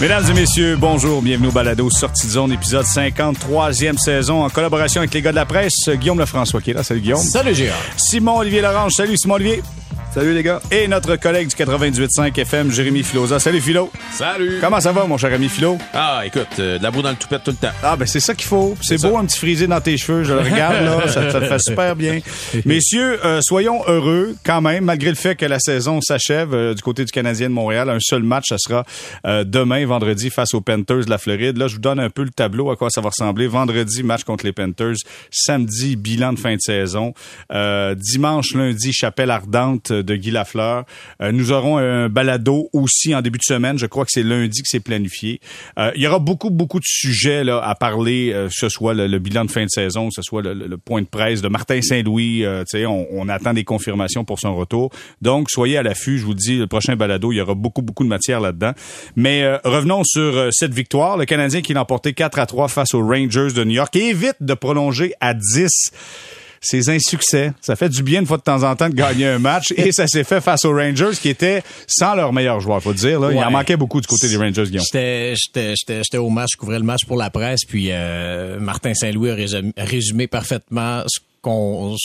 Mesdames et messieurs, bonjour, bienvenue au Balado Sortie de zone, épisode 53e saison, en collaboration avec les gars de la presse, Guillaume Lefrançois qui est là. Salut Guillaume. Salut Gérard. Simon-Olivier Lorange. Salut Simon-Olivier. Salut les gars. Et notre collègue du 98.5 FM, Jérémy Filosa. Salut Philo. Salut. Comment ça va, mon cher ami Philo? Ah, écoute, euh, de la boue dans le toupette tout le temps. Ah, ben c'est ça qu'il faut. C'est beau, un petit frisé dans tes cheveux. Je le regarde, là. ça, ça te fait super bien. Messieurs, euh, soyons heureux quand même, malgré le fait que la saison s'achève euh, du côté du Canadien de Montréal. Un seul match, ça sera demain, vendredi, face aux Panthers de la Floride. Là, je vous donne un peu le tableau, à quoi ça va ressembler. Vendredi, match contre les Panthers. Samedi, bilan de fin de saison. Dimanche, lundi, chapelle ardente de Guy Lafleur. Euh, nous aurons un balado aussi en début de semaine. Je crois que c'est lundi que c'est planifié. Euh, il y aura beaucoup, beaucoup de sujets à parler, euh, que ce soit le, bilan de fin de saison, que ce soit le, point de presse de Martin Saint-Louis. On, attend des confirmations pour son retour. Donc, soyez à l'affût. Je vous dis, le prochain balado, il y aura beaucoup, beaucoup de matière là-dedans. Mais revenons sur cette victoire. Le Canadien qui l'a emporté 4 à 3 face aux Rangers de New York et évite de prolonger à 10 ses insuccès. Ça fait du bien une fois de temps en temps de gagner un match et ça s'est fait face aux Rangers qui étaient sans leur meilleur joueur, faut dire. Là. Il en manquait beaucoup du côté des Rangers, Guillaume. J'étais, j'étais, j'étais, j'étais au match, je couvrais le match pour la presse, puis euh, Martin Saint-Louis a résumé, résumé parfaitement ce qu'on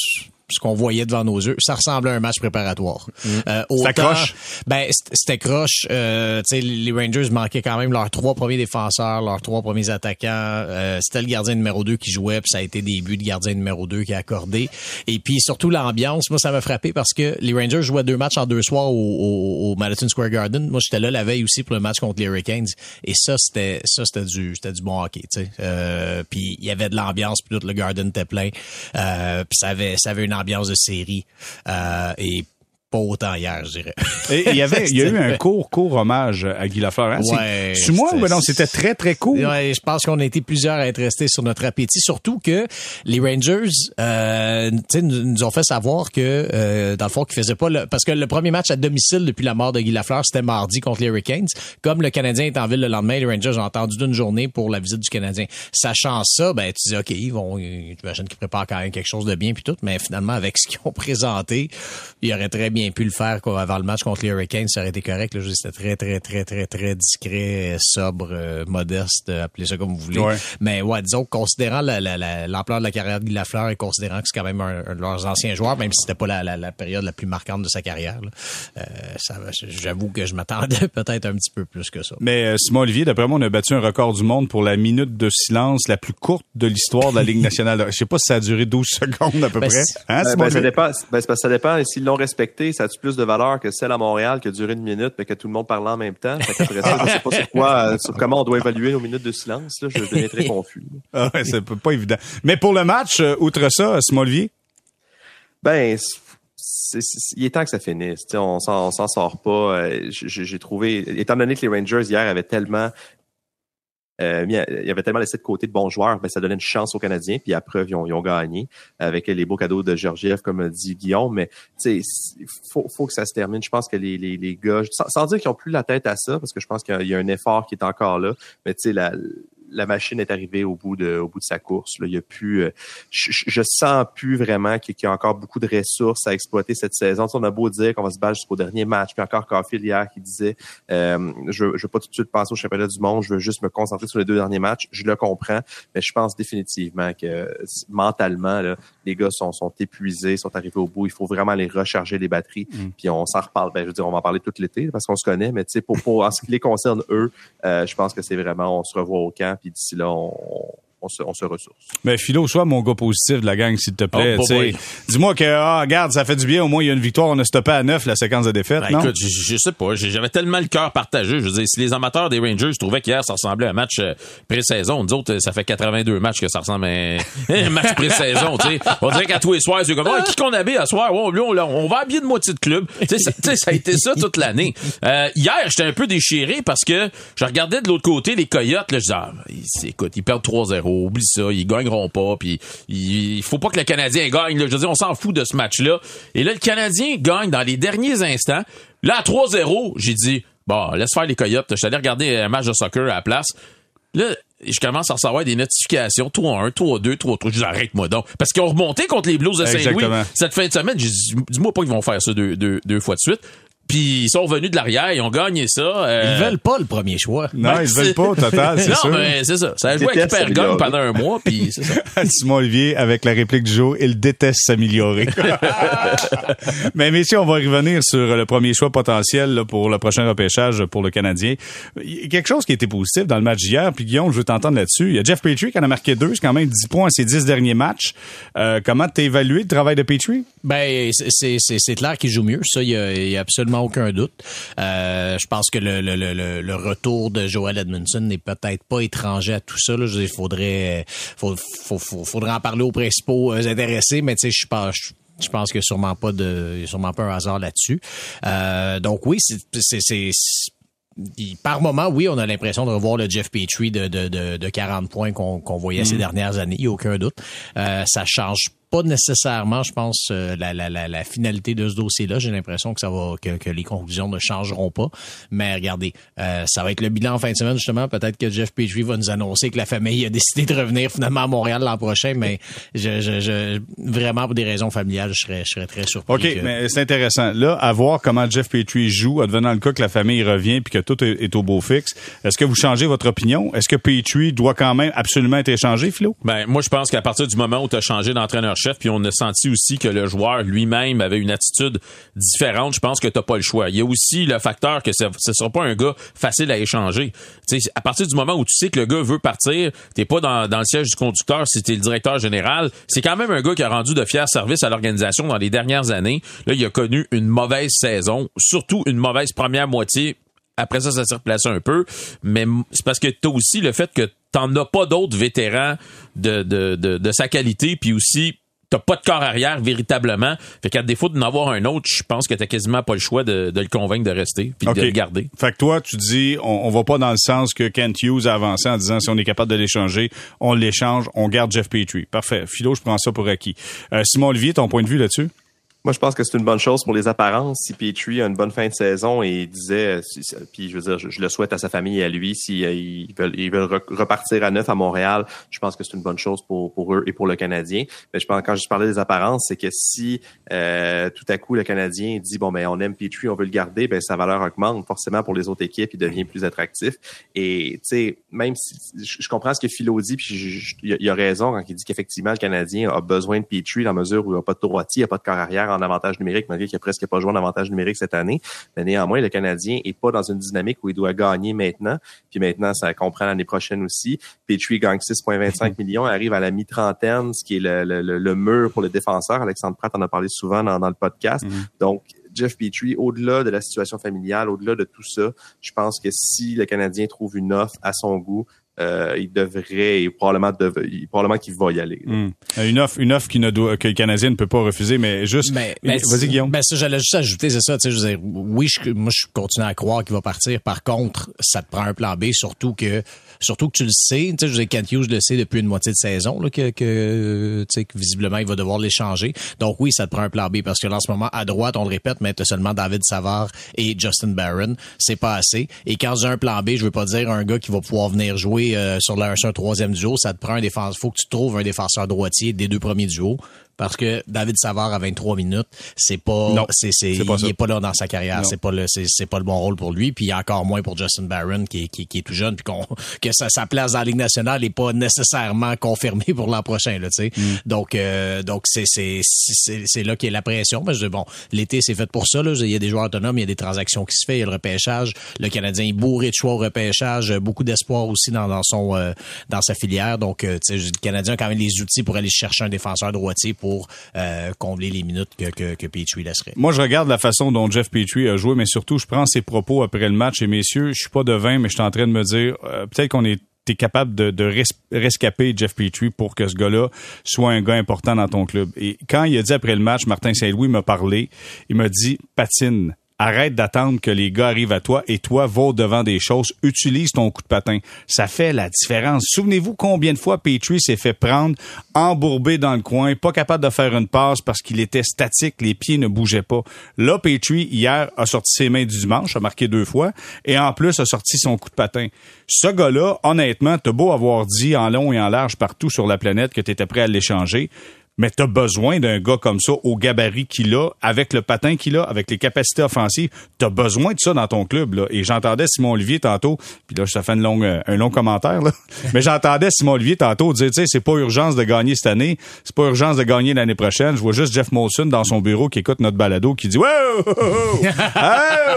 ce qu'on voyait devant nos yeux, ça ressemblait à un match préparatoire. Euh, C'était autant- croche? Ben c'était croche. Euh, tu sais, les Rangers manquaient quand même leurs trois premiers défenseurs, leurs trois premiers attaquants. Euh, c'était le gardien numéro 2 qui jouait, puis ça a été des buts de gardien numéro 2 qui a accordé. Et puis surtout l'ambiance, moi ça m'a frappé parce que les Rangers jouaient deux matchs en deux soirs au, au, au Madison Square Garden. Moi j'étais là la veille aussi pour le match contre les Hurricanes. Et ça c'était ça c'était du c'était du bon hockey. Euh, puis il y avait de l'ambiance, puis tout le Garden était plein. Euh, puis ça avait ça avait une ambiance de série. Euh, et pas autant hier, je dirais. Et il y avait, il y a eu un court, court hommage à Guy Lafleur. Hein? Ouais, C'est moi ben non, c'était très, très court? Ouais, je pense qu'on a été plusieurs à être restés sur notre appétit, surtout que les Rangers, euh, tu sais, nous, nous ont fait savoir que euh, dans le fond, qu'ils faisaient pas le, parce que le premier match à domicile depuis la mort de Guy Lafleur, c'était mardi contre les Hurricanes. Comme le Canadien est en ville le lendemain, les Rangers ont attendu d'une journée pour la visite du Canadien. Sachant ça, ben tu dis ok, ils vont, j'imagine qu'ils préparent quand même quelque chose de bien puis tout, mais finalement avec ce qu'ils ont présenté, ils auraient très bien pu le faire quoi, avant le match contre les Hurricanes, ça aurait été correct. C'était très très très très très discret, sobre, euh, modeste, euh, appelez ça comme vous voulez. Ouais. Mais ouais, disons considérant la- la- la- l'ampleur de la carrière de Guy Lafleur et considérant que c'est quand même un, un de leurs anciens joueurs, même si c'était pas la, la- la période la plus marquante de sa carrière, euh, j'avoue que je m'attendais peut-être un petit peu plus que ça. Mais euh, Simon Olivier, d'après moi, on a battu un record du monde pour la minute de silence la plus courte de l'histoire de la Ligue nationale. Je sais pas si ça a duré 12 secondes à peu Ben, près. Hein, Ben, ben, ça dépend. Ben, c'est parce que ça dépend. Et s'ils l'ont respecté, ça a plus de valeur que celle à Montréal qui a duré une minute, mais que tout le monde parlait en même temps? Qu'après ça, je sais pas sur quoi, euh, sur comment on doit évaluer nos minutes de silence. Là, je deviens très confus. Ah ouais, c'est pas évident. Mais pour le match, euh, outre ça, Simon Olivier, Ben, il est temps que ça finisse. Tu sais, on s'en, sort pas. Euh, j'ai trouvé, étant donné que les Rangers hier avaient tellement euh, à- il y avait tellement laissé de côté de bons joueurs, ben ça donnait une chance aux Canadiens. Puis preuve, ils ont, ils ont gagné avec les beaux cadeaux de Georgiev, comme dit Guillaume. Mais il faut, faut que ça se termine. Je pense que les, les, les gars, sans, sans dire qu'ils ont plus la tête à ça, parce que je pense qu'il y a, il y a un effort qui est encore là. Mais tu sais, la, machine est arrivée au bout de, au bout de sa course. Là. Il y a plus, euh, je, je- sens plus vraiment qu'il y a encore beaucoup de ressources à exploiter cette saison. On a beau dire qu'on va se battre jusqu'au dernier match, puis encore Caulfield hier qui disait, euh, je, je veux pas tout de suite passer au championnat du monde, je veux juste me concentrer sur les deux derniers matchs. Je le comprends, mais je pense définitivement que mentalement, là, les gars sont, sont épuisés, sont arrivés au bout. Il faut vraiment les recharger les batteries. Puis on s'en reparle. Ben, je veux dire, on va en parler tout l'été parce qu'on se connaît, mais tu sais, pour, pour en ce qui les concerne eux, euh, je pense que c'est vraiment, on se revoit au camp, puis d'ici là, on, on se, on se ressource. mais Philo, sois mon gars positif de la gang, s'il te plaît. Oh. Dis-moi que, ah, regarde, ça fait du bien, au moins il y a une victoire, on a stoppé à 9 la séquence de défaite, Ben, non? écoute, je, je sais pas, j'avais tellement le cœur partagé. Je veux dire, si les amateurs des Rangers trouvaient qu'hier, ça ressemblait à un match euh, pré-saison, nous autres, ça fait 82 matchs que ça ressemble à un, un match pré-saison. On dirait qu'à tous les soirs, c'est comme, oh, qui qu'on habille à soir? Ouais, on, on va habiller de moitié de club. Ça, a été ça toute l'année. Euh, hier, j'étais un peu déchiré parce que je regardais de l'autre côté les Coyotes, là, je disais, ah, écoute, ils perdent 3-0, oublie ça, ils gagneront pas, puis il, il faut pas que le Canadien gagne, là. Je veux dire, on s'en fout de ce match-là. Et là, le Canadien gagne dans les derniers instants. Là, à 3-0, j'ai dit, bon, laisse faire les Coyotes. Je suis allé regarder un match de soccer à la place. Là, je commence à recevoir des notifications, 3-1, 3-2, 3-3. Je dis, arrête-moi donc. Parce qu'ils ont remonté contre les Blues de Saint-Louis cette fin de semaine. J'ai dit, dis-moi pas qu'ils vont faire ça deux, deux, deux fois de suite. Puis ils sont revenus de l'arrière, ils ont gagné ça. euh, Ils veulent pas le premier choix. Non, ben, ils veulent pas, au total, c'est non, sûr. mais c'est ça. Ça a joué avec Déteste Hypergun s'améliorer. pendant un mois, puis c'est ça. Simon Olivier avec la réplique du jour, il déteste s'améliorer. Mais messieurs, on va revenir sur le premier choix potentiel là, pour le prochain repêchage pour le Canadien. Il y a quelque chose qui était positif dans le match d'hier, puis Guillaume, je veux t'entendre là-dessus. Il y a Jeff Petrie qui en a marqué deux, c'est quand même 10 points à ses 10 derniers matchs. Euh, comment t'as évalué le travail de Petrie? Ben, c'est- c'est c'est- c'est clair qu'il joue mieux. Ça, il y a, il y a absolument aucun doute. Euh, je pense que le, le, le, le- le retour de Joel Edmondson n'est peut-être pas étranger à tout ça. Là. Je dire, Il faudrait, faut, faut, faut- faudrait en parler aux principaux euh, intéressés, mais tu sais, je pense. je- pense qu'il n'y a sûrement pas de, y a sûrement pas un hasard là-dessus. Euh, donc oui, c'est, par moment, oui, on a l'impression de revoir le Jeff Petrie de, de, de, de 40 points qu'on voyait ces dernières années, il n'y a aucun doute. Euh, ça change pas nécessairement, je pense, euh, la, la, la, la finalité de ce dossier-là. J'ai l'impression que ça va que, que les conclusions ne changeront pas. Mais regardez, euh, ça va être le bilan en fin de semaine, justement. Peut-être que Jeff Petrie va nous annoncer que la famille a décidé de revenir finalement à Montréal l'an prochain, mais je, je, je, vraiment pour des raisons familiales, je serais, je serais très surpris. OK, que- mais c'est intéressant. Là, à voir comment Jeff Petrie joue, advenant le cas que la famille revient puis que tout est, est au beau fixe, est-ce que vous changez votre opinion? Est-ce que Petrie doit quand même absolument être échangé, Philo? Ben, moi, je pense qu'à partir du moment où tu as changé d'entraîneur-chef, puis on a senti aussi que le joueur lui-même avait une attitude différente, je pense que t'as pas le choix. Il y a aussi le facteur que ce ne sera pas un gars facile à échanger. Tu sais, à partir du moment où tu sais que le gars veut partir, t'es pas dans, dans le siège du conducteur si t'es le directeur général. C'est quand même un gars qui a rendu de fiers services à l'organisation dans les dernières années. Là, il a connu une mauvaise saison, surtout une mauvaise première moitié après ça, ça s'est replacé un peu. Mais c'est parce que t'as aussi le fait que t'en as pas d'autres vétérans de, de, de, de sa qualité, puis aussi t'as pas de corps arrière véritablement. Fait qu'à défaut d'en avoir un autre, je pense que t'as quasiment pas le choix de, de le convaincre de rester puis de le garder. Fait que toi, tu dis, on, on va pas dans le sens que Kent Hughes a avancé en disant si on est capable de l'échanger, on l'échange, on garde Jeff Petrie. Parfait. Philo, je prends ça pour acquis. Euh, Simon Olivier, ton point de vue là-dessus? Moi, je pense que c'est une bonne chose pour les apparences. Si Petrie a une bonne fin de saison et disait, puis je veux dire, je, le souhaite à sa famille et à lui, s'ils ils veulent, veulent re- repartir à neuf à Montréal, je pense que c'est une bonne chose pour, eux et pour le Canadien. Mais je pense quand je parlais des apparences, c'est que si euh, tout à coup le Canadien dit bon ben on aime Petrie, on veut le garder, ben sa valeur augmente forcément pour les autres équipes, il devient plus attractif. Et tu sais, même si je, comprends ce que Philo dit, puis il a- raison quand il dit qu'effectivement le Canadien a besoin de Petrie dans la mesure où il n'y a pas de droitier, il n'y a pas de corps arrière en avantage numérique, malgré qu'il a presque pas joué en avantage numérique cette année. Mais néanmoins, le Canadien est pas dans une dynamique où il doit gagner maintenant. Puis maintenant, ça comprend l'année prochaine aussi. Petrie gagne 6,25 millions, arrive à la mi-trentaine, ce qui est le, le, le, le mur pour le défenseur. Alexandre Pratt en a parlé souvent dans, dans le podcast. Donc, Jeff Petrie, au-delà de la situation familiale, au-delà de tout ça, je pense que si le Canadien trouve une offre à son goût, euh, il devrait, et probablement, dev- il- probablement qu'il va y aller. Hmm. Une offre, une offre qui ne doit, que le Canadien ne peut pas refuser, mais juste. Mais, ben, Vas-y, Guillaume. Ben, ça, j'allais juste ajouter, c'est ça, tu sais, je veux dire, oui, je, moi, je continue à croire qu'il va partir. Par contre, ça te prend un plan B, surtout que, surtout que tu le sais, tu sais, Kent Hughes le sait depuis une moitié de saison, là, que, que, sais, visiblement, il va devoir l'échanger. Donc oui, ça te prend un plan B, parce que là, en ce moment, à droite, on le répète, mais seulement David Savard et Justin Barron. C'est pas assez. Et quand j'ai un plan B, je veux pas dire un gars qui va pouvoir venir jouer euh, sur, la, un troisième duo, ça te prend un défenseur. Faut que tu trouves un défenseur droitier des deux premiers duos. Parce que David Savard à 23 minutes, c'est pas, c'est, c'est, il ça. est pas là dans sa carrière. C'est pas le, c'est, c'est pas le bon rôle pour lui. Puis encore moins pour Justin Barron qui est, qui, qui est tout jeune, puis qu'on, que sa, sa place dans la Ligue nationale est pas nécessairement confirmée pour l'an prochain. Là, tu sais. Mm. Donc, euh, donc c'est, c'est, c'est, c'est là qu'il y a la pression. Mais je dis, bon, l'été c'est fait pour ça. Là. Il y a des joueurs autonomes, il y a des transactions qui se fait, il y a le repêchage. Le Canadien est bourré de choix au repêchage, beaucoup d'espoir aussi dans, dans son, euh, dans sa filière. Donc, euh, tu sais, le Canadien a quand même les outils pour aller chercher un défenseur droitier pour euh, combler les minutes que, que, que Petrie laisserait. Moi, je regarde la façon dont Jeff Petrie a joué, mais surtout, je prends ses propos après le match. Et messieurs, je suis pas devin, mais je suis en train de me dire, euh, peut-être qu'on est t'es capable de, de res- rescaper Jeff Petrie pour que ce gars-là soit un gars important dans ton club. Et quand il a dit après le match, Martin Saint-Louis m'a parlé, il m'a dit, patine, arrête d'attendre que les gars arrivent à toi et toi, va devant des choses, utilise ton coup de patin. Ça fait la différence. Souvenez-vous combien de fois Petrie s'est fait prendre, embourbé dans le coin, pas capable de faire une passe parce qu'il était statique, les pieds ne bougeaient pas. Là, Petrie, hier, a sorti ses mains du dimanche, a marqué deux fois, et en plus a sorti son coup de patin. Ce gars-là, honnêtement, t'as beau avoir dit en long et en large partout sur la planète que t'étais prêt à l'échanger, mais tu as besoin d'un gars comme ça au gabarit qu'il a, avec le patin qu'il a, avec les capacités offensives. Tu as besoin de ça dans ton club. Là. Et j'entendais Simon Olivier tantôt, puis là, ça fait une longue, euh, un long commentaire, là. mais j'entendais Simon Olivier tantôt dire, tu sais, c'est pas urgence de gagner cette année, c'est pas urgence de gagner l'année prochaine. Je vois juste Jeff Molson dans son bureau qui écoute notre balado qui dit, wow,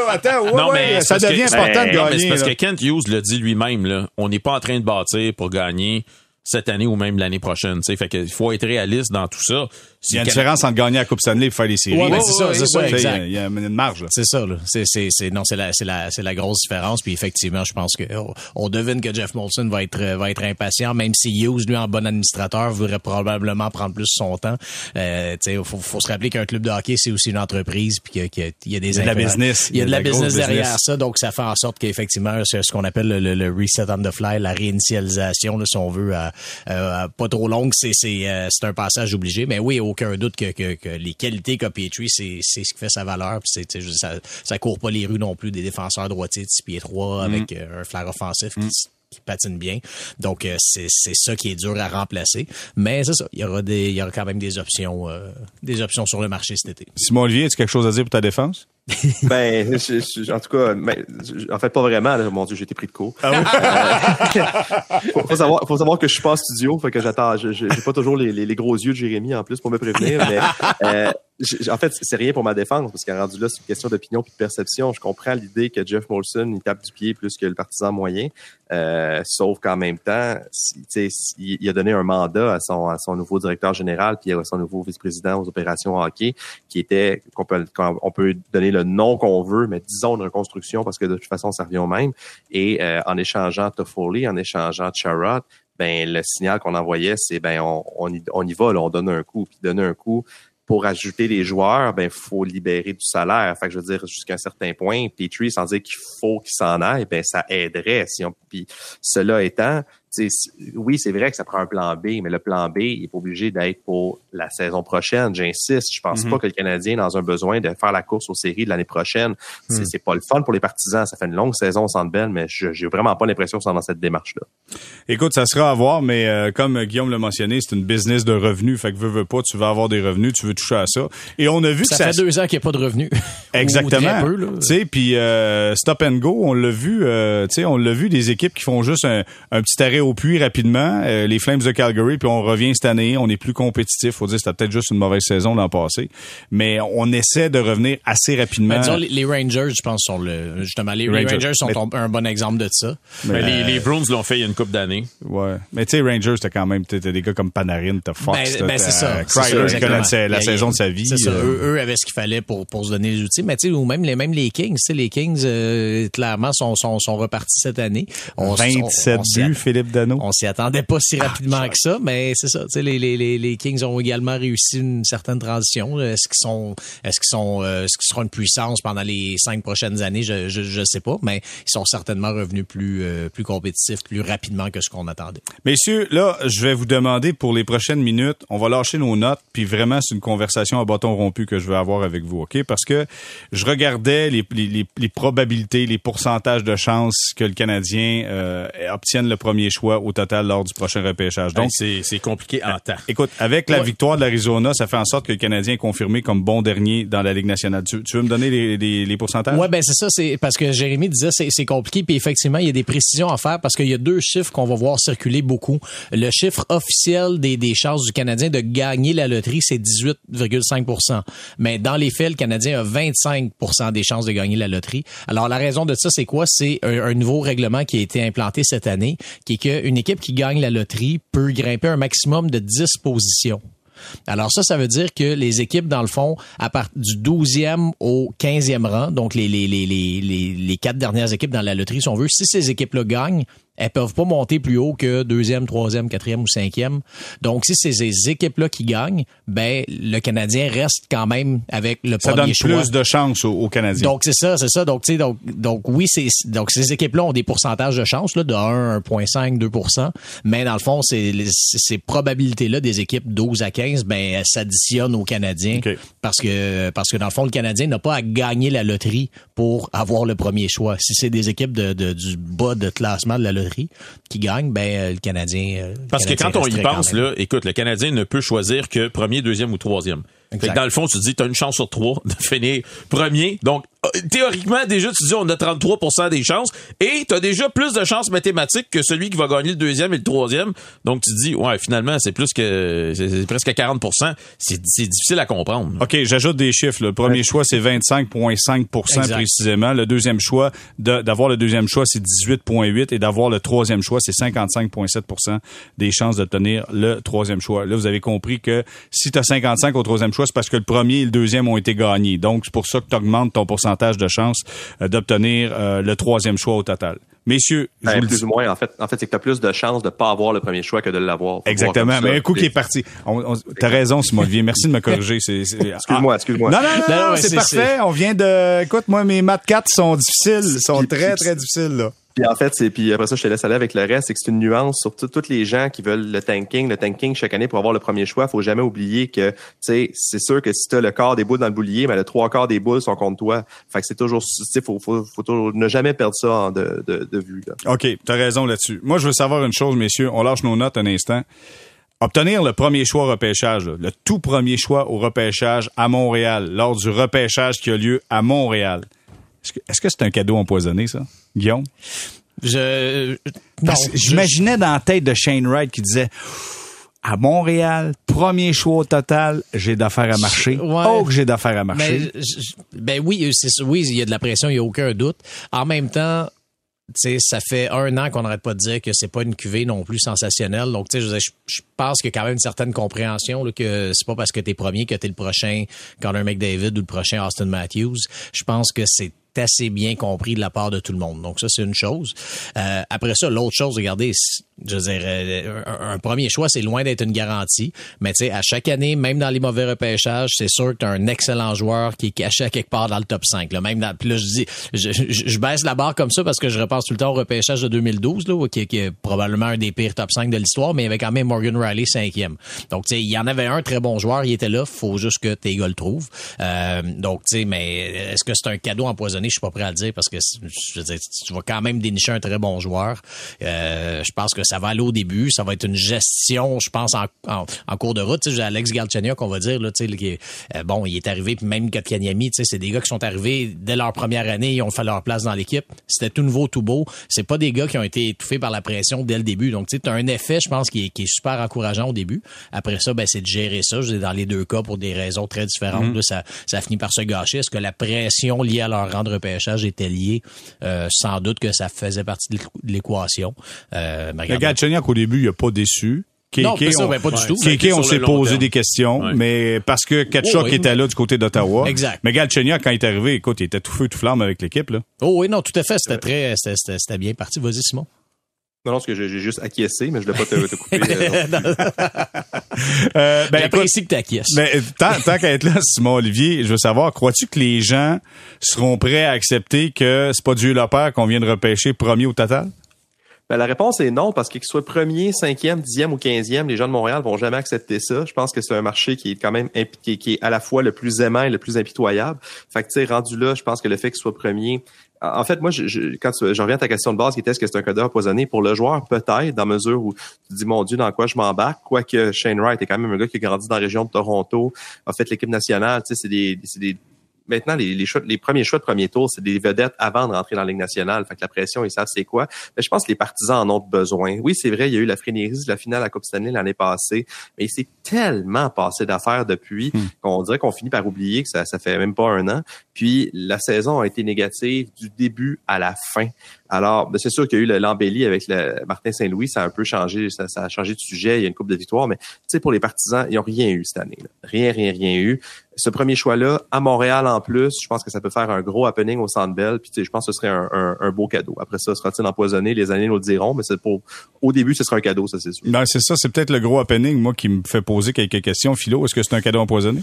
attends, non, mais ça devient important de gagner. c'est parce que Kent Hughes le dit lui-même, là, on n'est pas en train de bâtir pour gagner cette année ou même l'année prochaine. T'sais. Fait qu'il faut être réaliste dans tout ça. Il y a une différence entre gagner la Coupe Stanley et faire les séries. Ouais, c'est ça, c'est ça, exact. Il y a une marge. C'est ça, là. C'est, c'est, c'est, non, c'est la, c'est la, c'est la grosse différence. Puis effectivement, je pense que oh, on devine que Jeff Molson va être, va être impatient, même si Hughes, lui, en bon administrateur, voudrait probablement prendre plus son temps. Euh, tu faut, faut se rappeler qu'un club de hockey, c'est aussi une entreprise, puis qu'il y a des il y a de la business. Il y a de la, business derrière ça, donc ça fait en sorte qu'effectivement, c'est ce qu'on appelle le, le, reset on the fly, la réinitialisation, là, si on veut, à, à pas trop longue, c'est c'est euh, c'est un passage obligé. Mais oui, aucun doute que, que, que les qualités qu'a Petrie, c'est c'est ce qui fait sa valeur. Puis c'est ça ça court pas les rues non plus des défenseurs droitiers de 6 pieds 3 avec mm. euh, un flair offensif qui, mm. qui patine bien. Donc euh, c'est c'est ça qui est dur à remplacer. Mais c'est ça, il y aura des il y aura quand même des options des options sur le marché cet été. Simon Olivier, as-tu quelque chose à dire pour ta défense? ben, en tout cas, ben, en fait, pas vraiment. Mon Dieu, j'ai été pris de court. Ah oui? Euh, faut, savoir, faut savoir que je suis pas en studio, fait que j'attends. J'ai pas toujours les, les, gros yeux de Jérémy en plus pour me prévenir. Mais euh, en fait, c'est rien pour ma défense parce qu'à rendu là, c'est une question d'opinion puis de perception. Je comprends l'idée que Jeff Molson il tape du pied plus que le partisan moyen, euh, sauf qu'en même temps, il, il a donné un mandat à son, à son nouveau directeur général puis à son nouveau vice-président aux opérations hockey, qui était qu'on peut, on peut donner le nom qu'on veut, mais disons une reconstruction parce que de toute façon, ça revient au même. Et euh, en échangeant Toffoli, en échangeant Charrot, ben le signal qu'on envoyait, c'est ben on, on, y, on y va, là, on donne un coup, puis donner un coup pour ajouter des joueurs, ben faut libérer du salaire. Fait que je veux dire jusqu'à un certain point, Petrie sans dire qu'il faut qu'il s'en aille, ben ça aiderait. Si on, puis cela étant, oui, c'est vrai que ça prend un plan B, mais le plan B, il est obligé d'être pour la saison prochaine. J'insiste, je pense mhm. pas que le Canadien est dans un besoin de faire la course aux séries de l'année prochaine. Mhm. C'est pas le fun pour les partisans. Ça fait une longue saison au Centre Bell, mais j'ai vraiment pas l'impression qu'ils sont dans cette démarche-là. Écoute, ça sera à voir, mais euh, comme Guillaume l'a mentionné, c'est une business de revenus. Fait que veux, veux pas, tu vas avoir des revenus, tu veux toucher à ça. Et on a vu ça que ça fait deux ans qu'il n'y a pas de revenus. Exactement. Tu sais, puis euh, stop and go, on l'a vu. Euh, tu sais, on l'a vu des équipes qui font juste un, un petit arrêt au puits rapidement. Euh, les Flames de Calgary, puis on revient cette année, on est plus compétitif. Faut dire, c'était peut-être juste une mauvaise saison l'an passé, mais on essaie de revenir assez rapidement. disons, les, Rangers, je pense, sont le justement les Rangers, sont un bon exemple de ça. Mais, les, les, Bruins l'ont fait il y a une couple d'années. Ouais, mais tu sais, Rangers, t'as quand même t'as des gars comme Panarin, t'as Fox, ben, ben c'est ça. La, la saison de sa vie. C'est ça. Eux, eux, avaient ce qu'il fallait pour pour se donner les outils, mais tu sais, ou même les même les Kings, les Kings euh, clairement sont, sont sont repartis cette année. On, 27 buts, Philippe Dano. On s'y attendait pas si rapidement que ça, mais c'est ça. Les, les, les, Kings ont également réussi une certaine transition. Est-ce qu'ils sont, est-ce qu'ils sont, euh, est-ce qu'ils seront une puissance pendant les cinq prochaines années? Je, je, je sais pas, mais ils sont certainement revenus plus, euh, plus compétitifs, plus rapidement que ce qu'on attendait. Messieurs, là, je vais vous demander pour les prochaines minutes, on va lâcher nos notes, puis vraiment c'est une conversation à bâton rompu que je veux avoir avec vous, ok? Parce que je regardais les, les, les probabilités, les pourcentages de chances que le Canadien euh, obtienne le premier choix au total lors du prochain repêchage. Donc, c'est compliqué en temps. Écoute, avec la victoire de l'Arizona, ça fait en sorte que le Canadien est confirmé comme bon dernier dans la Ligue nationale. Tu, veux me donner les, les, les pourcentages? Ouais, ben c'est ça. C'est parce que Jérémy disait c'est c'est compliqué. Puis effectivement, il y a des précisions à faire parce qu'il y a deux chiffres qu'on va voir circuler beaucoup. Le chiffre officiel des, des chances du Canadien de gagner la loterie, c'est 18,5% Mais dans les faits, le Canadien a 25% des chances de gagner la loterie. Alors la raison de ça, c'est quoi? C'est un, un nouveau règlement qui a été implanté cette année, qui est qu'une équipe qui gagne la loterie peut grimper un maximum de 10 positions. Alors ça, ça veut dire que les équipes, dans le fond, à partir du 12e au 15e rang, donc les, les, quatre dernières équipes dans la loterie, si on si ces équipes-là gagnent, elles peuvent pas monter plus haut que deuxième, troisième, quatrième ou cinquième. Donc, si c'est ces équipes-là qui gagnent, ben le Canadien reste quand même avec le ça premier choix. Ça donne plus de chance aux, Canadiens. Donc, c'est ça, c'est ça. Donc, tu sais, donc, donc oui, c'est donc ces équipes-là ont des pourcentages de chance là, de 1, 1,5, 2% mais dans le fond, c'est ces probabilités-là des équipes 12 à 15, ben s'additionnent aux Canadiens parce que parce que dans le fond, le Canadien n'a pas à gagner la loterie pour avoir le premier choix. Si c'est des équipes de, de, du bas de classement de la loterie qui gagne, ben le Canadien. Parce que quand on y pense, là, écoute, le Canadien ne peut choisir que premier, deuxième ou troisième. Fait que dans le fond, tu te dis, tu as une chance sur trois de finir premier. Donc, euh, théoriquement, déjà, tu dis, on a 33% des chances. Et tu as déjà plus de chances mathématiques que celui qui va gagner le deuxième et le troisième. Donc, tu te dis, ouais, finalement, c'est plus que, c'est presque 40% C'est difficile à comprendre. OK, j'ajoute des chiffres. Le premier choix, c'est 25,5% précisément. Le deuxième choix, d'avoir le deuxième choix, c'est 18,8% et d'avoir le troisième choix, c'est 55,7% des chances d'obtenir le troisième choix. Là, vous avez compris que si tu as 55 au troisième choix, c'est parce que le premier et le deuxième ont été gagnés. Donc, c'est pour ça que tu augmentes ton pourcentage de chance euh, d'obtenir euh, le troisième choix au total. Messieurs, je ben, plus ou moins, en fait, en fait c'est que tu as plus de chances de pas avoir le premier choix que de l'avoir. Exactement, mais un coup qui est parti. T'as raison, Simon Olivier. Merci de me corriger. excuse-moi, excuse-moi. Non, non, non, non c'est parfait. On vient de... Écoute, moi, mes maths 4 sont difficiles, sont très, très difficiles, là. Puis en fait, c'est puis après ça, je te laisse aller avec le reste, c'est que c'est une nuance sur tous les gens qui veulent le tanking, le tanking chaque année pour avoir le premier choix. Faut jamais oublier que, tu c'est sûr que si tu as le quart des boules dans le boulier, mais le trois quarts des boules sont contre toi. Fait que c'est toujours, tu sais, faut, faut, faut ne jamais perdre ça de, de, de vue. Là. Ok, t'as raison là-dessus. Moi, je veux savoir une chose, messieurs. On lâche nos notes un instant. Obtenir le premier choix au repêchage, le tout premier choix au repêchage à Montréal, lors du repêchage qui a lieu à Montréal. Est-ce que c'est un cadeau empoisonné, ça, Guillaume? Je, j'imaginais dans la tête de Shane Wright qui disait à Montréal, premier choix au total, j'ai d'affaires à marcher. Oh, que j'ai d'affaires à marcher. ben oui, oui, il y a de la pression, il n'y a aucun doute. En même temps, ça fait un an qu'on n'arrête pas de dire que c'est pas une cuvée non plus sensationnelle. Donc, je, pense qu'il y a quand même une certaine compréhension là, que c'est pas parce que t'es premier que t'es le prochain Connor McDavid ou le prochain Austin Matthews. Je pense que c'est assez bien compris de la part de tout le monde. Donc ça, c'est une chose. Euh, après ça, l'autre chose, regardez, je veux dire, euh, un, premier choix, c'est loin d'être une garantie. Mais tu sais, à chaque année, même dans les mauvais repêchages, c'est sûr que tu un excellent joueur qui est caché à quelque part dans le top 5. Là. Même dans, je dis, je, baisse la barre comme ça parce que je repasse tout le temps au repêchage de 2012, là, qui, qui est probablement un des pires top 5 de l'histoire, mais il y avait quand même Morgan Riley cinquième. Donc, tu sais, il y en avait un très bon joueur, il était là, faut juste que tes gars le trouvent. Euh, donc, tu sais, mais est-ce que c'est un cadeau empoisonné? Je suis pas prêt à le dire parce que je veux tu vas quand même dénicher un très bon joueur. Euh, je pense que ça va aller au début. Ça va être une gestion, je pense, en, en, cours de route. Tu sais, Alex Galchenyuk, qu'on va dire, là, tu sais, qui, euh, bon, il est arrivé, puis même Kotkaniemi, tu sais, c'est des gars qui sont arrivés dès leur première année, ils ont fait leur place dans l'équipe. C'était tout nouveau, tout beau. C'est pas des gars qui ont été étouffés par la pression dès le début. Donc, tu sais, as un effet, je pense, qui est, qui est super encourageant au début. Après ça, ben, c'est de gérer ça. Je dans les deux cas, pour des raisons très différentes, mm-hmm. ça, ça finit par se gâcher. Est-ce que la pression liée à leur rendre repêchage était liée? Euh, sans doute que ça faisait partie de l'équation. Euh, au début, il a pas déçu. non, pas, ça, ben, pas du tout. Kéké, on s'est posé des questions, mais parce que Kachuk était là du côté d'Ottawa. Exact. Mais Galchenyuk, quand il est arrivé, écoute, il était tout feu, tout flamme avec l'équipe, là. Oh oui, non, tout à fait. C'était très, c'était bien parti. Vas-y, Simon. Non, non, parce que j'ai juste acquiescé, mais je ne l'ai pas te, te couper. Euh, euh, ben, J'apprécie que tu acquiesces. Ben, tant, tant qu'à être là, Simon Olivier, je veux savoir, crois-tu que les gens seront prêts à accepter que c'est pas Dieu le Père qu'on vient de repêcher premier au total? Ben, la réponse est non, parce qu'il soit premier, cinquième, dixième ou quinzième, les gens de Montréal vont jamais accepter ça. Je pense que c'est un marché qui est quand même à la fois le plus aimant et le plus impitoyable. Fait que, tu sais, rendu là, je pense que le fait qu'il soit premier, en fait, moi, je, quand je reviens à ta question de base, qui était est-ce que c'est un cadeau empoisonné? Pour le joueur, peut-être, dans mesure où tu dis, mon Dieu, dans quoi je m'embarque, quoique Shane Wright est quand même un gars qui a grandi dans la région de Toronto, a fait l'équipe nationale, tu sais, c'est des, c'est des maintenant, les, les, les premiers choix de premier tour, c'est des vedettes avant de rentrer dans la Ligue nationale. Fait que la pression, ils savent c'est quoi. Mais je pense que les partisans en ont besoin. Oui, c'est vrai, il y a eu la frénésie de la finale à la Coupe Stanley l'année passée, mais il s'est tellement passé d'affaires depuis hmm. qu'on dirait qu'on finit par oublier que ça, ça fait même pas un an. Puis la saison a été négative du début à la fin. Alors, ben, c'est sûr qu'il y a eu l'embellie avec le Martin Saint-Louis, ça a un peu changé, ça, a changé de sujet, il y a une coupe de victoire, mais tu sais, pour les partisans, ils n'ont rien eu cette année. Rien, rien, rien eu. Ce premier choix-là, à Montréal en plus, je pense que ça peut faire un gros happening au Centre Bell, puis je pense que ce serait un, beau cadeau. Après ça, sera-t-il empoisonné? Les années nous le diront, mais c'est pour au début, ce sera un cadeau, ça c'est sûr. Ben, c'est ça, c'est peut-être le gros happening, moi, qui me fait poser quelques questions. Philo, est-ce que c'est un cadeau empoisonné?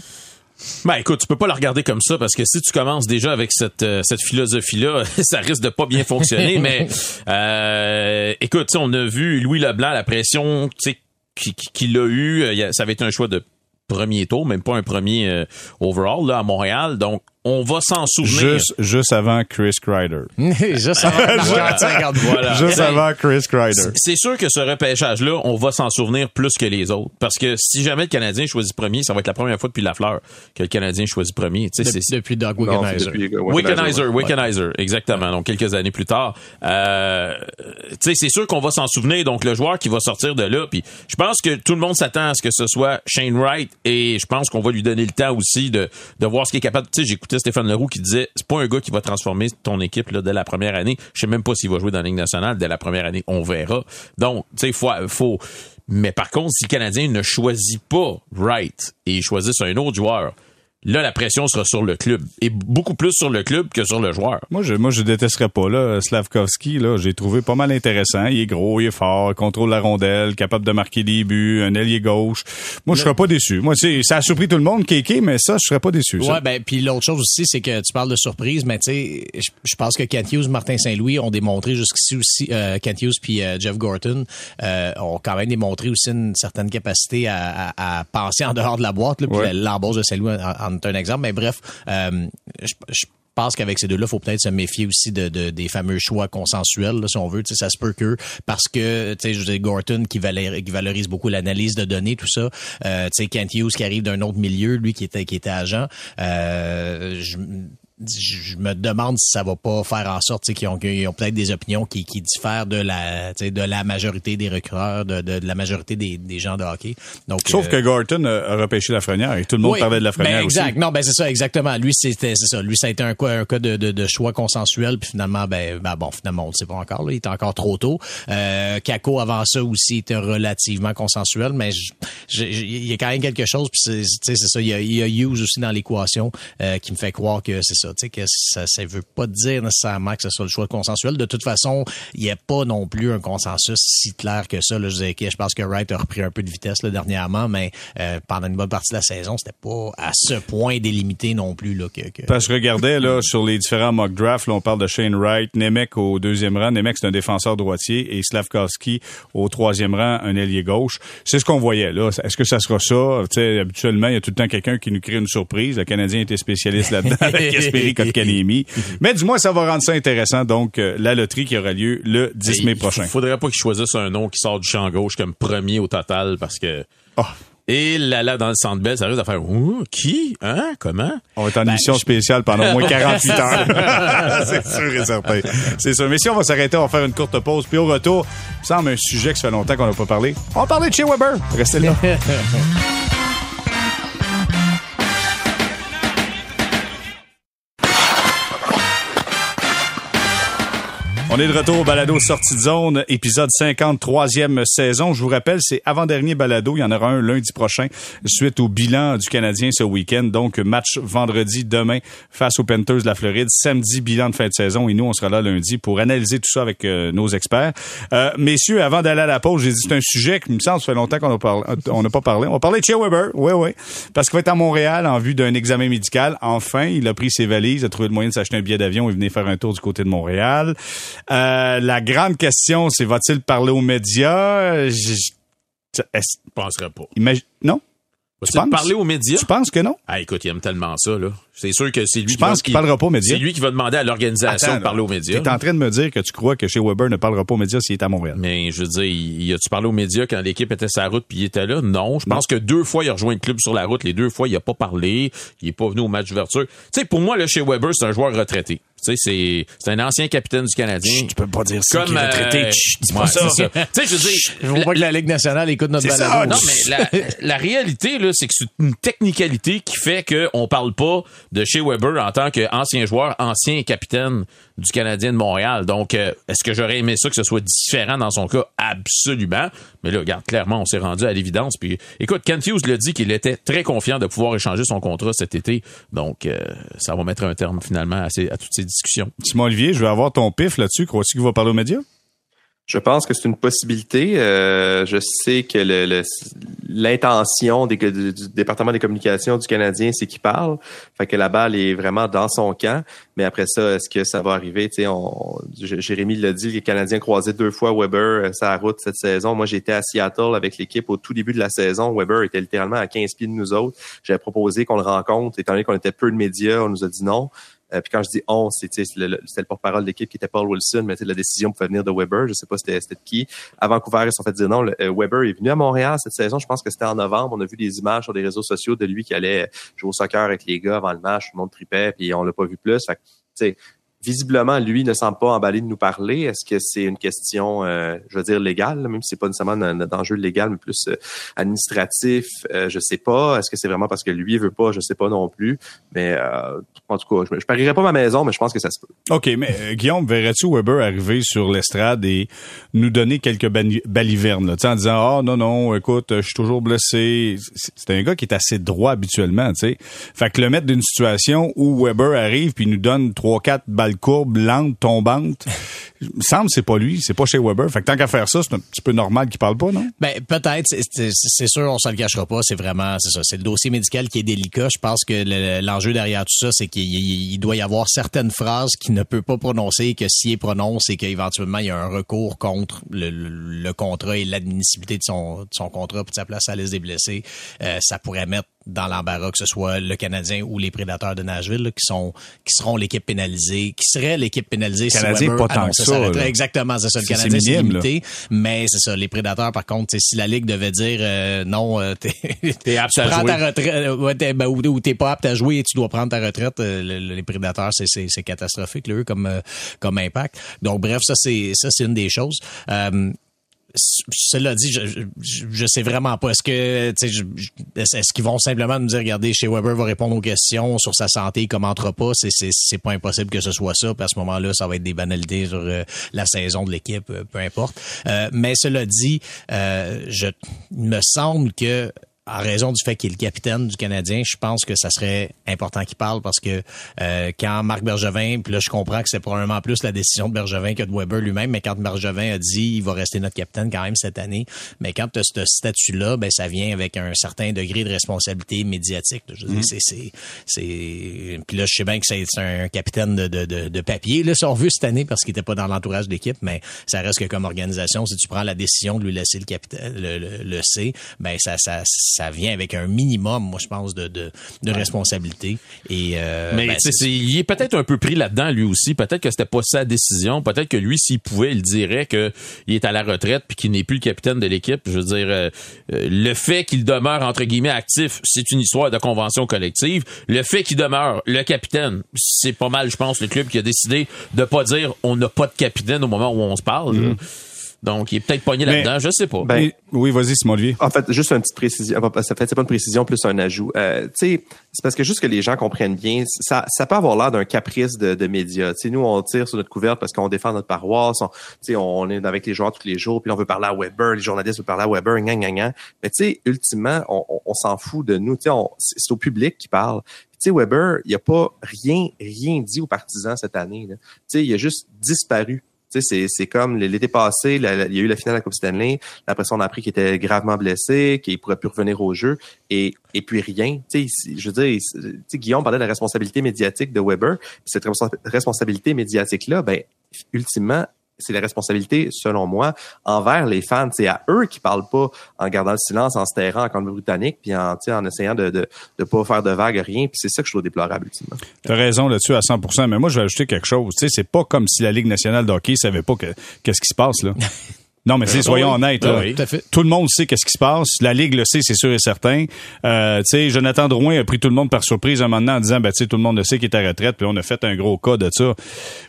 Ben écoute, tu peux pas la regarder comme ça parce que si tu commences déjà avec cette euh, cette philosophie là, ça risque de pas bien fonctionner. mais euh, écoute, on a vu Louis Leblanc la pression, tu qu'il a eu, ça avait été un choix de premier tour, même pas un premier euh, overall là à Montréal. Donc on va s'en souvenir. Juste, juste avant Chris Kreider. juste avant, voilà. Juste avant Chris Kreider. C'est sûr que ce repêchage-là, on va s'en souvenir plus que les autres. Parce que si jamais le Canadien choisit premier, ça va être la première fois depuis Lafleur que le Canadien choisit premier. De, c'est, depuis Doug Wickenheiser. Wickenheiser, Wickenheiser, exactement. Donc, quelques années plus tard. Euh, c'est sûr qu'on va s'en souvenir. Donc, le joueur qui va sortir de là, puis je pense que tout le monde s'attend à ce que ce soit Shane Wright et je pense qu'on va lui donner le temps aussi de, de voir ce qu'il est capable. Tu sais, j'écoutais Stéphane Leroux qui disait, c'est pas un gars qui va transformer ton équipe dès la première année. Je sais même pas s'il va jouer dans la Ligue nationale dès la première année. On verra. Donc, tu sais, faut, faut, mais par contre, si le Canadien ne choisit pas Wright et choisit un autre joueur, là, la pression sera sur le club. Et beaucoup plus sur le club que sur le joueur. Moi, je, moi, je détesterais pas, là. Slavkovski, là, j'ai trouvé pas mal intéressant. Il est gros, il est fort, contrôle la rondelle, capable de marquer des buts, un ailier gauche. Moi, je serais pas déçu. Moi, c'est, ça a surpris tout le monde, Kéké, mais ça, je serais pas déçu. Ouais, ben, puis l'autre chose aussi, c'est que tu parles de surprise, mais tu sais, je pense que Kent Hughes, Martin Saint-Louis ont démontré jusqu'ici aussi, euh, Kent Hughes puis euh, Jeff Gorton, euh, ont quand même démontré aussi une certaine capacité à, à, à penser en dehors de la boîte, là, puis l'embauche de Saint-Louis en, en est un exemple. Mais bref, euh, je, pense qu'avec ces deux-là, faut peut-être se méfier aussi de, de, des fameux choix consensuels, si on veut. Ça se peut que parce que, tu sais, je Gorton qui, valorise, qui valorise beaucoup l'analyse de données, tout ça. Euh, tu sais, Kent Hughes qui arrive d'un autre milieu, lui qui était qui était agent. Euh, je, je me demande si ça va pas faire en sorte qu'ils ont, ont peut-être des opinions qui, qui diffèrent de la de la majorité des recruteurs, de, de, de la majorité des, des, gens de hockey. Donc, Sauf euh, que Gorton a repêché la frenière et tout le monde oui, parlait de la frenière ben exact. aussi. Non, ben c'est ça, exactement. Lui, c'était c'est ça. Lui, ça a été un cas, un cas de, de, de choix consensuel, puis finalement, ben, ben bon, finalement, on le sait pas encore. Là, il est encore trop tôt. Euh, Kako avant ça aussi était relativement consensuel, mais il y a quand même quelque chose. Puis c'est c'est ça. Il y a, y a Hughes aussi dans l'équation euh, qui me fait croire que c'est ça. Tu sais que ça ça veut pas dire nécessairement que ce soit le choix consensuel. De toute façon, il n'y a pas non plus un consensus si clair que ça. Là, je, disais, je pense que Wright a repris un peu de vitesse là, dernièrement, mais euh, pendant une bonne partie de la saison, c'était pas à ce point délimité non plus. Là, que, que... Parce que je regardais là, sur les différents mock drafts, là, on parle de Shane Wright, Nemec au deuxième rang. Nemec, c'est un défenseur droitier et Slavkovski au troisième rang, un ailier gauche. C'est ce qu'on voyait. là. Est-ce que ça sera ça? sais habituellement, il y a tout le temps quelqu'un qui nous crée une surprise. Le Canadien était spécialiste là-dedans Kotkaniemi. Mais du moins, ça va rendre ça intéressant. Donc, euh, la loterie qui aura lieu le 10 mai prochain. Il faudrait pas qu'ils choisissent un nom qui sort du champ gauche comme premier au total parce que... Oh. Et là, là, dans le centre belle, ça risque de faire Ouh, qui? Hein? Comment? On être en ben, émission spéciale pendant au moins 48 heures. c'est sûr et certain. C'est sûr. Mais si on va s'arrêter, on va faire une courte pause. Puis au retour, il me semble un sujet que ça fait longtemps qu'on n'a pas parlé. On va parler de chez Weber. Restez là. On est de retour au balado Sortie de zone, épisode 53e saison. Je vous rappelle, c'est avant-dernier balado. Il y en aura un lundi prochain suite au bilan du Canadien ce week-end. Donc, match vendredi demain face aux Panthers de la Floride. Samedi, bilan de fin de saison. Et nous, on sera là lundi pour analyser tout ça avec euh, nos experts. Euh, messieurs, avant d'aller à la pause, j'ai dit un sujet qui me semble, ça fait longtemps qu'on n'a pas parlé. On va parler de Shea Weber. Oui, oui. Parce qu'il va être à Montréal en vue d'un examen médical. Enfin, il a pris ses valises, a trouvé le moyen de s'acheter un billet d'avion et venir faire un tour du côté de Montréal. Euh, la grande question, c'est va-t-il parler aux médias? Je, je penserais pas. Imagine, non? Tu penses? parler aux médias? Tu penses que non? Ah, écoute, il aime tellement ça, là. C'est sûr que c'est lui je pense qu'il parlera pas aux médias? C'est lui qui va demander à l'organisation de parler aux médias. Tu es en train de me dire que tu crois que chez Weber ne parlera pas aux médias s'il est à Montréal. Mais je veux dire, il, a-tu parlé aux médias quand l'équipe était sur la route puis il était là? Non. Je pense que deux fois, il a rejoint le club sur la route. Les deux fois, il a pas parlé. Il est pas venu au match d'ouverture. Tu sais, pour moi, là, chez Weber, c'est un joueur retraité. Tu sais, c'est, c'est un ancien capitaine du Canadien. Chut, tu peux pas dire ça. Comme, retraité. Euh, dis pas ça. Tu sais, je veux dire. Je veux pas que la Ligue nationale écoute notre balado. Non, mais la, la réalité, là, c'est que c'est une technicalité qui fait qu'on parle pas de chez Weber en tant qu'ancien joueur, ancien capitaine du Canadien de Montréal. Donc, euh, est-ce que j'aurais aimé ça que ce soit différent dans son cas? Absolument. Mais là, regarde, clairement, on s'est rendu à l'évidence. Puis, écoute, Kent Hughes l'a dit qu'il était très confiant de pouvoir échanger son contrat cet été. Donc, euh, ça va mettre un terme finalement à, toutes ces discussions. Simon Olivier, je veux avoir ton pif là-dessus. Crois-tu qu'il va parler aux médias? Je pense que c'est une possibilité. Euh, je sais que le, le, l'intention du, département des communications du Canadien, c'est qu'il parle. Fait que la balle est vraiment dans son camp. Mais après ça, est-ce que ça va arriver? Tu sais, on, Jérémy l'a dit, les Canadiens croisé deux fois Weber euh, sa route cette saison. Moi, j'étais à Seattle avec l'équipe au tout début de la saison. Weber était littéralement à 15 pieds de nous autres. J'avais proposé qu'on le rencontre, étant donné qu'on était peu de médias, on nous a dit non. Euh, puis quand je dis on, c'était le, le porte-parole d'équipe qui était Paul Wilson, mais la décision pouvait venir de Weber. Je sais pas c'était de qui. À Vancouver, ils sont fait dire non. Le, euh, Weber est venu à Montréal cette saison. Je pense que c'était en novembre. On a vu des images sur des réseaux sociaux de lui qui allait jouer au soccer avec les gars avant le match. Tout le monde tripait, puis on l'a pas vu plus. Fait visiblement, lui ne semble pas emballé de nous parler. Est-ce que c'est une question, euh, je veux dire, légale, même si c'est pas nécessairement un, enjeu légal, mais plus euh, administratif, euh, je sais pas. Est-ce que c'est vraiment parce que lui veut pas, je sais pas non plus. Mais en tout cas, je, je parierais pas ma maison, mais je pense que ça se peut. OK, mais Guillaume, verrais-tu Weber arriver sur l'estrade et nous donner quelques balivernes, là, en disant, ah oh, non, non, écoute, je suis toujours blessé. C'est un gars qui est assez droit habituellement, tu sais. Fait que le mettre d'une situation où Weber arrive puis nous donne trois, quatre balles courbe, lente, tombante. Il me semble que c'est pas lui, c'est pas chez Weber. Fait que tant qu'à faire ça, c'est un petit peu normal qu'il parle pas, non? Ben, peut-être. C'est sûr, on se le cachera pas. C'est vraiment, c'est ça. C'est le dossier médical qui est délicat. Je pense que l'enjeu derrière tout ça, c'est qu'il doit y avoir certaines phrases qu'il ne peut pas prononcer que s'il prononce et qu'éventuellement il y a un recours contre le, contrat et l'admissibilité de son, de son contrat pour sa place à l'aise des blessés, euh, ça pourrait mettre dans l'embarras, que ce soit le Canadien ou les Prédateurs de Nashville, qui sont qui seront l'équipe pénalisée, qui serait l'équipe pénalisée si Canadien pas tant ça. Exactement, c'est ça. Le Canadien, c'est limité. Mais c'est ça, les Prédateurs, par contre, si la Ligue devait dire euh, non, euh, t'es, t'es apte à jouer. ta retraite, euh, ouais, t'es, ben, ou, t'es pas apte à jouer et tu dois prendre ta retraite, les Prédateurs, c'est, c'est, c'est catastrophique, là, eux, comme, comme impact. Donc, bref, ça, c'est ça, c'est une des choses cela dit, je, je, sais vraiment pas. Est-ce que, est-ce qu'ils vont simplement nous dire, regardez, chez Weber va répondre aux questions sur sa santé, il commentera pas. C'est, c'est, c'est pas impossible que ce soit ça. Puis à ce moment-là, ça va être des banalités sur euh, la saison de l'équipe, euh, peu importe. Euh, mais cela dit, je, il me semble que en raison du fait qu'il est le capitaine du Canadien, je pense que ça serait important qu'il parle parce que euh, quand Marc Bergevin, puis là je comprends que c'est probablement plus la décision de Bergevin que de Weber lui-même, mais quand Bergevin a dit il va rester notre capitaine quand même cette année, mais quand tu as ce statut-là, ben ça vient avec un certain degré de responsabilité médiatique. Je veux mm-hmm. c'est c'est c'est puis là je sais bien que c'est un capitaine de, de, de, papier là si on veut cette année parce qu'il était pas dans l'entourage d'équipe, mais ça reste que comme organisation si tu prends la décision de lui laisser le capitaine le, le, le C, ben ça ça ça vient avec un minimum, moi, je pense, de, de, de responsabilité. Et, euh, Mais ben, il est peut-être un peu pris là-dedans, lui aussi. Peut-être que c'était pas sa décision. Peut-être que lui, s'il pouvait, il dirait qu'il est à la retraite puis qu'il n'est plus le capitaine de l'équipe. Je veux dire, euh, euh, le fait qu'il demeure, entre guillemets, actif, c'est une histoire de convention collective. Le fait qu'il demeure le capitaine, c'est pas mal, je pense, le club qui a décidé de pas dire on n'a pas de capitaine au moment où on se parle. Donc, il est peut-être pogné là-dedans, je sais pas. Ben, oui, vas-y, Simon Olivier. En fait, juste une petite précision. Ça fait, c'est pas une précision, plus un ajout. Euh, tu sais, c'est parce que juste que les gens comprennent bien, ça, ça peut avoir l'air d'un caprice de, de médias. Tu sais, nous, on tire sur notre couverte parce qu'on défend notre paroisse. On, tu sais, on est avec les joueurs tous les jours, puis on veut parler à Weber, les journalistes veulent parler à Weber, gang, gang, gang. Mais tu sais, ultimement, on, on, s'en fout de nous. Tu sais, c'est au public qui parle. Tu sais, Weber, il a pas rien, rien dit aux partisans cette année. Tu sais, il a juste disparu c'est comme l'été passé, il y a eu la finale à la Coupe Stanley. Après ça, on a appris qu'il était gravement blessé, qu'il pourrait plus revenir au jeu, et, et puis rien. sais, je veux dire, Guillaume parlait de la responsabilité médiatique de Weber. Cette responsabilité médiatique-là, ben, ultimement, c'est la responsabilité, selon moi, envers les fans. C'est à eux qui parlent pas en gardant le silence, en se terrant en Colombie-Britannique, puis en, en essayant de, de, de pas faire de vagues, rien. Puis c'est ça que je trouve déplorable, ultimement. T'as raison là-dessus à 100% Mais moi, je vais ajouter quelque chose. Tu sais, c'est pas comme si la Ligue nationale de hockey savait pas qu'est-ce qui se passe, là. Non, mais c'est soyons honnêtes. Là. tout, le monde sait qu'est-ce qui se passe. La ligue le sait, c'est sûr et certain. Euh, tu sais, Jonathan Drouin a pris tout le monde par surprise un moment en disant, ben tu sais, tout le monde le sait qu'il est à retraite, puis on a fait un gros cas de ça.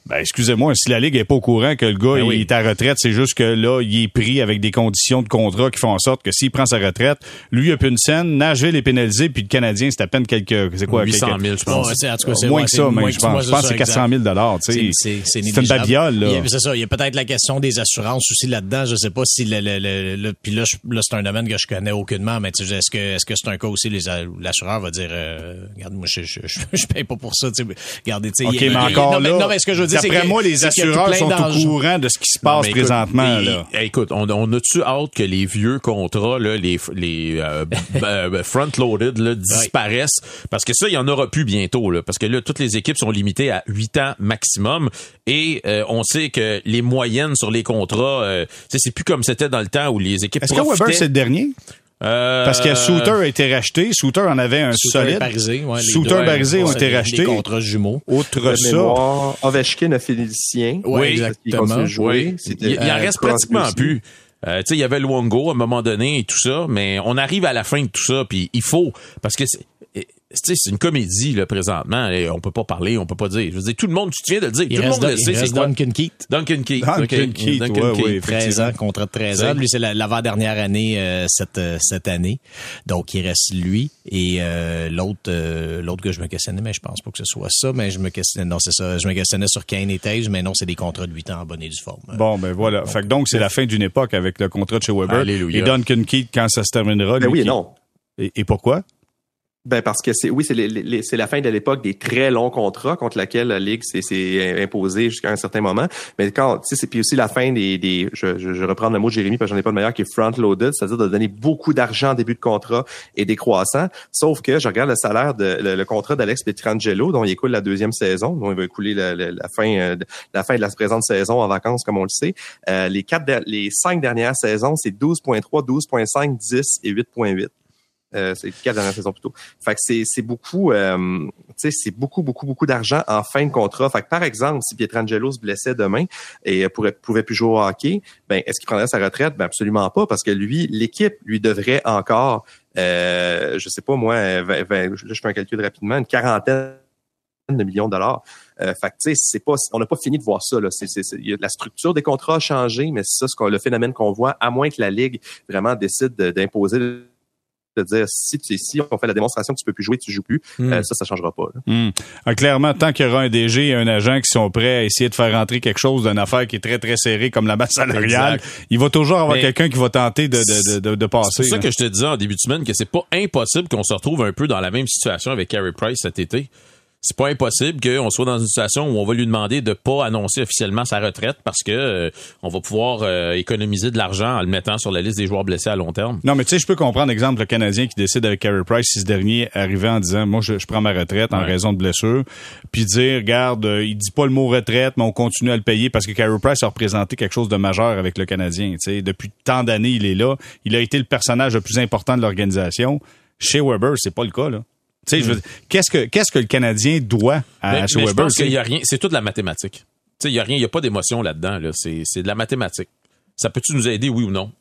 Ben excusez-moi, si la ligue est pas au courant que le gars ben il est à retraite, c'est juste que là, il est pris avec des conditions de contrat qui font en sorte que s'il prend sa retraite, lui il a plus une scène, Nashville est pénalisé, puis le Canadien c'est à peine quelques, c'est quoi, 800 000, je pense. Ouais, moins que ça, mais je pense. Je c'est 400 000 dollars. Tu sais, c'est une babiole là. C'est ça. Il y a peut-être la question des assurances aussi là-dedans honnêtement, je sais pas si le, le, le, puis là, là c'est un domaine que je connais aucunement, mais tu sais, est-ce que est-ce que c'est un cas aussi les l'assureur va dire, euh, regarde, moi je, je, je, paye pas pour ça, tu sais, regardez, tu sais. Mais encore là. Non, mais ce que je veux dire, c'est après moi, les assureurs sont au courant de ce qui se passe présentement là. Écoute, on, on a-tu hâte que les vieux contrats là, les les euh, ben, front loaded là, disparaissent? Parce que ça, il y en aura plus bientôt là, parce que là, toutes les équipes sont limitées à 8 ans maximum et euh, on sait que les moyennes sur les contrats, euh, c'est plus comme c'était dans le temps où les équipes Est-ce que Weber, c'est le dernier? Euh, Parce que Souter a été racheté. Souter en avait un solide. Barisé, ouais, Souter Barisé ont été rachetés. Des contrats jumeaux. Autre ça. Ovechkin a fait le sien. Oui, exactement. Oui. Il, il en reste pratiquement plus. Euh, tu sais, il y avait le Wongo à un moment donné et tout ça, mais on arrive à la fin de tout ça, puis il faut, parce que c'est une comédie là présentement. Et on peut pas parler, on peut pas dire. Je veux dire, tout le monde, tu viens de le dire, tout le monde le sait. C'est Duncan Keith. Duncan Keith. Duncan Keith, Duncan Keith. 13 ans, contrat de 13 ans. Lui, c'est l'avant-dernière année euh, cette euh, cette année. Donc, il reste lui et euh, l'autre l'autre que je me questionnais, mais je pense pas que ce soit ça. Mais je me questionnais, non, c'est ça. Je me questionnais sur Kane et Tage, mais non, c'est des contrats de 8 ans en bonne et due forme. Bon, ben voilà. fait que donc, c'est la fin d'une époque avec le contrat de chez Weber. Alléluia. Et Duncan Keith, quand ça se terminera. Ben oui et non. et pourquoi? Ben parce que c'est oui, c'est c'est la fin de l'époque des très longs contrats contre laquelle la ligue s'est imposée jusqu'à un certain moment. Mais quand tu sais, c'est puis aussi la fin des, des je, je, reprends le mot de Jérémy parce que j'en ai pas de meilleur qui est front loaded, c'est-à-dire de donner beaucoup d'argent en début de contrat et décroissant. Sauf que je regarde le salaire de le, contrat d'Alex Petrangelo dont il écoule la deuxième saison, dont il va écouler la, la, fin euh, la fin de la présente saison en vacances comme on le sait. Euh, les quatre les cinq dernières saisons, c'est 12.3, 12.5, 10 et 8.8. Euh, c'est plutôt. Fait que c'est, c'est beaucoup, euh, c'est beaucoup, beaucoup, beaucoup d'argent en fin de contrat. Fait que par exemple, si Pietrangelo se blessait demain et pourrait, pouvait plus jouer au hockey, ben est-ce qu'il prendrait sa retraite? Ben absolument pas, parce que lui, l'équipe lui devrait encore, euh, je sais pas moi, je fais un calcul rapidement, une quarantaine de millions de dollars. Euh, fait que, c'est pas, on n'a pas fini de voir ça. Là. C'est, c'est, la structure des contrats a changé, mais c'est ça ce qu'on, le phénomène qu'on voit, à moins que la Ligue vraiment décide d'imposer de dire si tu si on fait la démonstration que tu peux plus jouer, tu joues plus, hmm. euh, ça, ça changera pas. Hmm. Ah, clairement, tant qu'il y aura un DG et un agent qui sont prêts à essayer de faire rentrer quelque chose d'une affaire qui est très très serrée comme la masse salariale, il va toujours avoir quelqu'un qui va tenter de, de, de, de passer. C'est ça que je te disais en début de semaine que c'est pas impossible qu'on se retrouve un peu dans la même situation avec Carey Price cet été c'est pas impossible qu'on soit dans une situation où on va lui demander de pas annoncer officiellement sa retraite parce que euh, on va pouvoir euh, économiser de l'argent en le mettant sur la liste des joueurs blessés à long terme. Non, mais tu sais, je peux comprendre, exemple, le Canadien qui décide avec Carey Price, si ce dernier arrivait en disant, moi, je, prends ma retraite en raison de blessure, puis dire, regarde, euh, il dit pas le mot retraite, mais on continue à le payer parce que Carey Price a représenté quelque chose de majeur avec le Canadien. Tu sais, depuis tant d'années, il est là. Il a été le personnage le plus important de l'organisation. Chez Weber, c'est pas le cas, là. Tu sais, qu'est-ce que qu'est-ce que le Canadien doit à mais, mais Je pense qu'il y a rien, c'est toute la mathématique. Tu sais, il y a rien, il y a pas d'émotion là-dedans. Là. C'est, c'est de la mathématique. Ça peut-tu nous aider, oui ou non?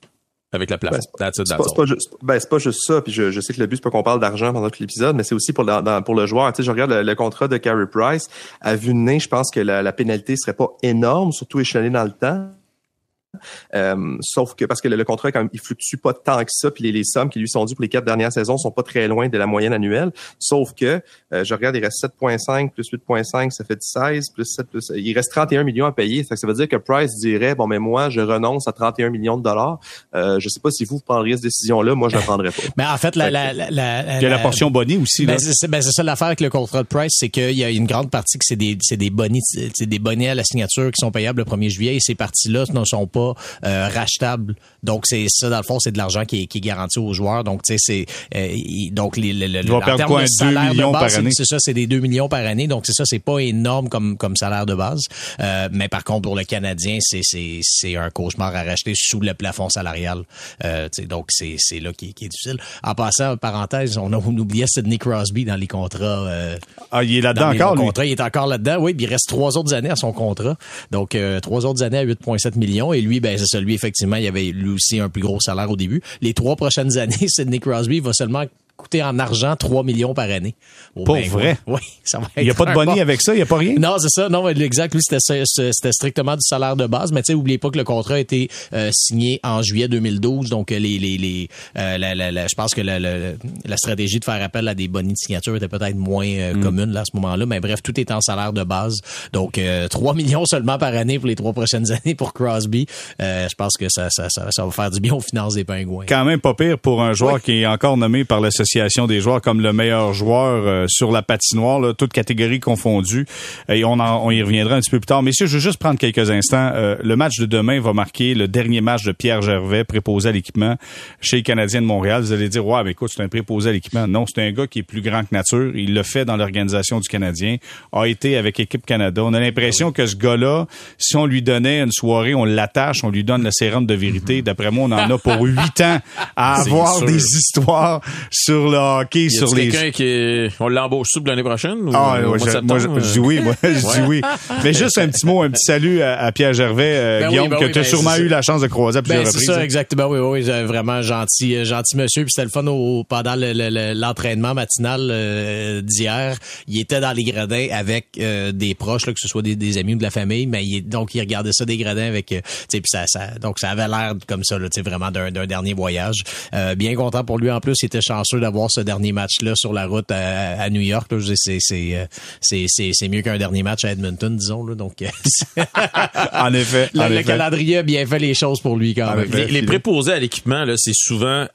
Avec la place. Ben, c'est, pas, pas, juste, ben, c'est pas juste ça. Puis je, je sais que le but, c'est pas qu'on parle d'argent pendant tout l'épisode, mais c'est aussi pour, dans, pour le joueur. Tu sais, je regarde le, contrat de Carey Price. À vue de nez, je pense que la, la pénalité serait pas énorme, surtout échelonnée dans le temps. Euh, sauf que parce que le, contrat quand même, il fluctue pas tant que ça, puis les, les, sommes qui lui sont dues pour les quatre dernières saisons sont pas très loin de la moyenne annuelle. Sauf que euh, je regarde, il reste 7.5 plus 8.5, ça fait 16 plus 7 plus il reste 31 millions à payer. Ça, veut dire que Price dirait bon mais moi je renonce à 31 millions de dollars. Euh, je sais pas si vous, prendriez cette décision là, moi je la prendrais pas. Mais en fait la la la, la, il y a la portion bonnie aussi. Ben, c'est ben, ça l'affaire avec le contrat de Price, c'est qu'il y a une grande partie que c'est des c'est des bonnets c'est des bonnets à la signature qui sont payables le 1er juillet et ces parties là ne sont pas euh, rachetable. Donc c'est ça dans le fond, c'est de l'argent qui est, qui est garanti aux joueurs. Donc tu sais c'est euh, donc les le, en termes de salaire de base, c'est ça, c'est des 2 millions par année. Donc c'est ça, c'est pas énorme comme comme salaire de base. Euh, mais par contre pour le Canadien, c'est c'est c'est un cauchemar à racheter sous le plafond salarial. Euh, donc c'est c'est là qui, qui, est difficile. En passant parenthèse, on, a, on oubliait Sidney Crosby dans les contrats. Euh, ah il est là-dedans encore. Lui? il est encore là-dedans. Oui, puis il reste trois autres années à son contrat. Donc euh, trois autres années à 8,7 millions et lui ben c'est ça lui effectivement, il avait lui aussi un plus gros salaire au début. Les trois prochaines années, Sidney Crosby va seulement coûter en argent 3 millions par année. Pour vrai? Oui, ça va être Il n'y a pas de boni avec ça? Il n'y a pas rien? Non, c'est ça. Non, exact. Lui, c'était strictement du salaire de base. Mais tu sais, oubliez pas que le contrat a été euh, signé en juillet 2012. Donc, les, les, les euh, la, la, je pense que la, la, stratégie de faire appel à des bonis de signature était peut-être moins euh, mm. commune là, à ce moment-là. Mais bref, tout est en salaire de base. Donc, 3 millions seulement par année pour les trois prochaines années pour Crosby. je pense que ça, ça, ça, va faire du bien aux finances des Pingouins. Quand même pas pire pour un joueur qui est encore nommé par l'association des joueurs comme le meilleur joueur sur la patinoire, là, toute catégorie confondue. Et on, on y reviendra un petit peu plus tard. Messieurs, je veux juste prendre quelques instants. Euh, le match de demain va marquer le dernier match de Pierre Gervais, préposé à l'équipement chez les Canadiens de Montréal. Vous allez dire, ouais, mais écoute, c'est un préposé à l'équipement. Non, c'est un gars qui est plus grand que nature. Il le fait dans l'organisation du Canadien, a été avec Équipe Canada. On a l'impression que ce gars-là, si on lui donnait une soirée, on l'attache, on lui donne le sérum de vérité. D'après moi, on en a pour huit ans à avoir des histoires sur le hockey, sur les... quelqu'un qui on l'embauche sous l'année prochaine? Ou ah, moi, je, dis oui, moi, je dis oui. Mais juste un petit mot, un petit salut à, Pierre Gervais, euh, ben Guillaume, ben que tu as ben sûrement eu la chance de croiser à plusieurs ben, C'est ça, exactement. Oui, oui, vraiment gentil, euh, gentil monsieur. Puis c'était le fun au, pendant l'entraînement matinal euh, d'hier. Il était dans les gradins avec des proches, là, que ce soit des, amis ou de la famille, mais il, donc il regardait ça des gradins avec, tu sais, puis ça, ça, donc ça avait l'air comme ça, là, tu sais, vraiment d'un dernier voyage. bien content pour lui en plus. Il était chanceux d'avoir ce dernier match-là sur la route à, New York. C'est c'est mieux qu'un dernier match à Edmonton, disons. Là, donc, en effet. Le, calendrier a bien fait les choses pour lui quand même. Les, préposés à l'équipement, là, c'est souvent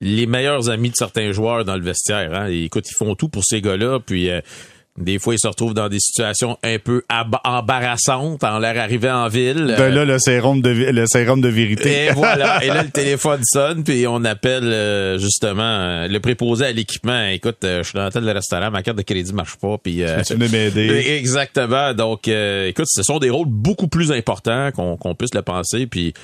les meilleurs amis de certains joueurs dans le vestiaire. Hein. écoute, ils font tout pour ces gars-là. Puis euh, des fois, ils se retrouvent dans des situations un peu embarrassantes en leur arrivée en ville. Ben là, le sérum de, le sérum de vérité. Et voilà. Et là, le téléphone sonne, puis on appelle euh, justement euh, le préposé à l'équipement. Écoute, euh, je suis dans la tête du restaurant, ma carte de crédit marche pas. Puis, tu veux m'aider? Exactement. Donc, écoute, ce sont des rôles beaucoup plus importants qu'on puisse le penser. Puis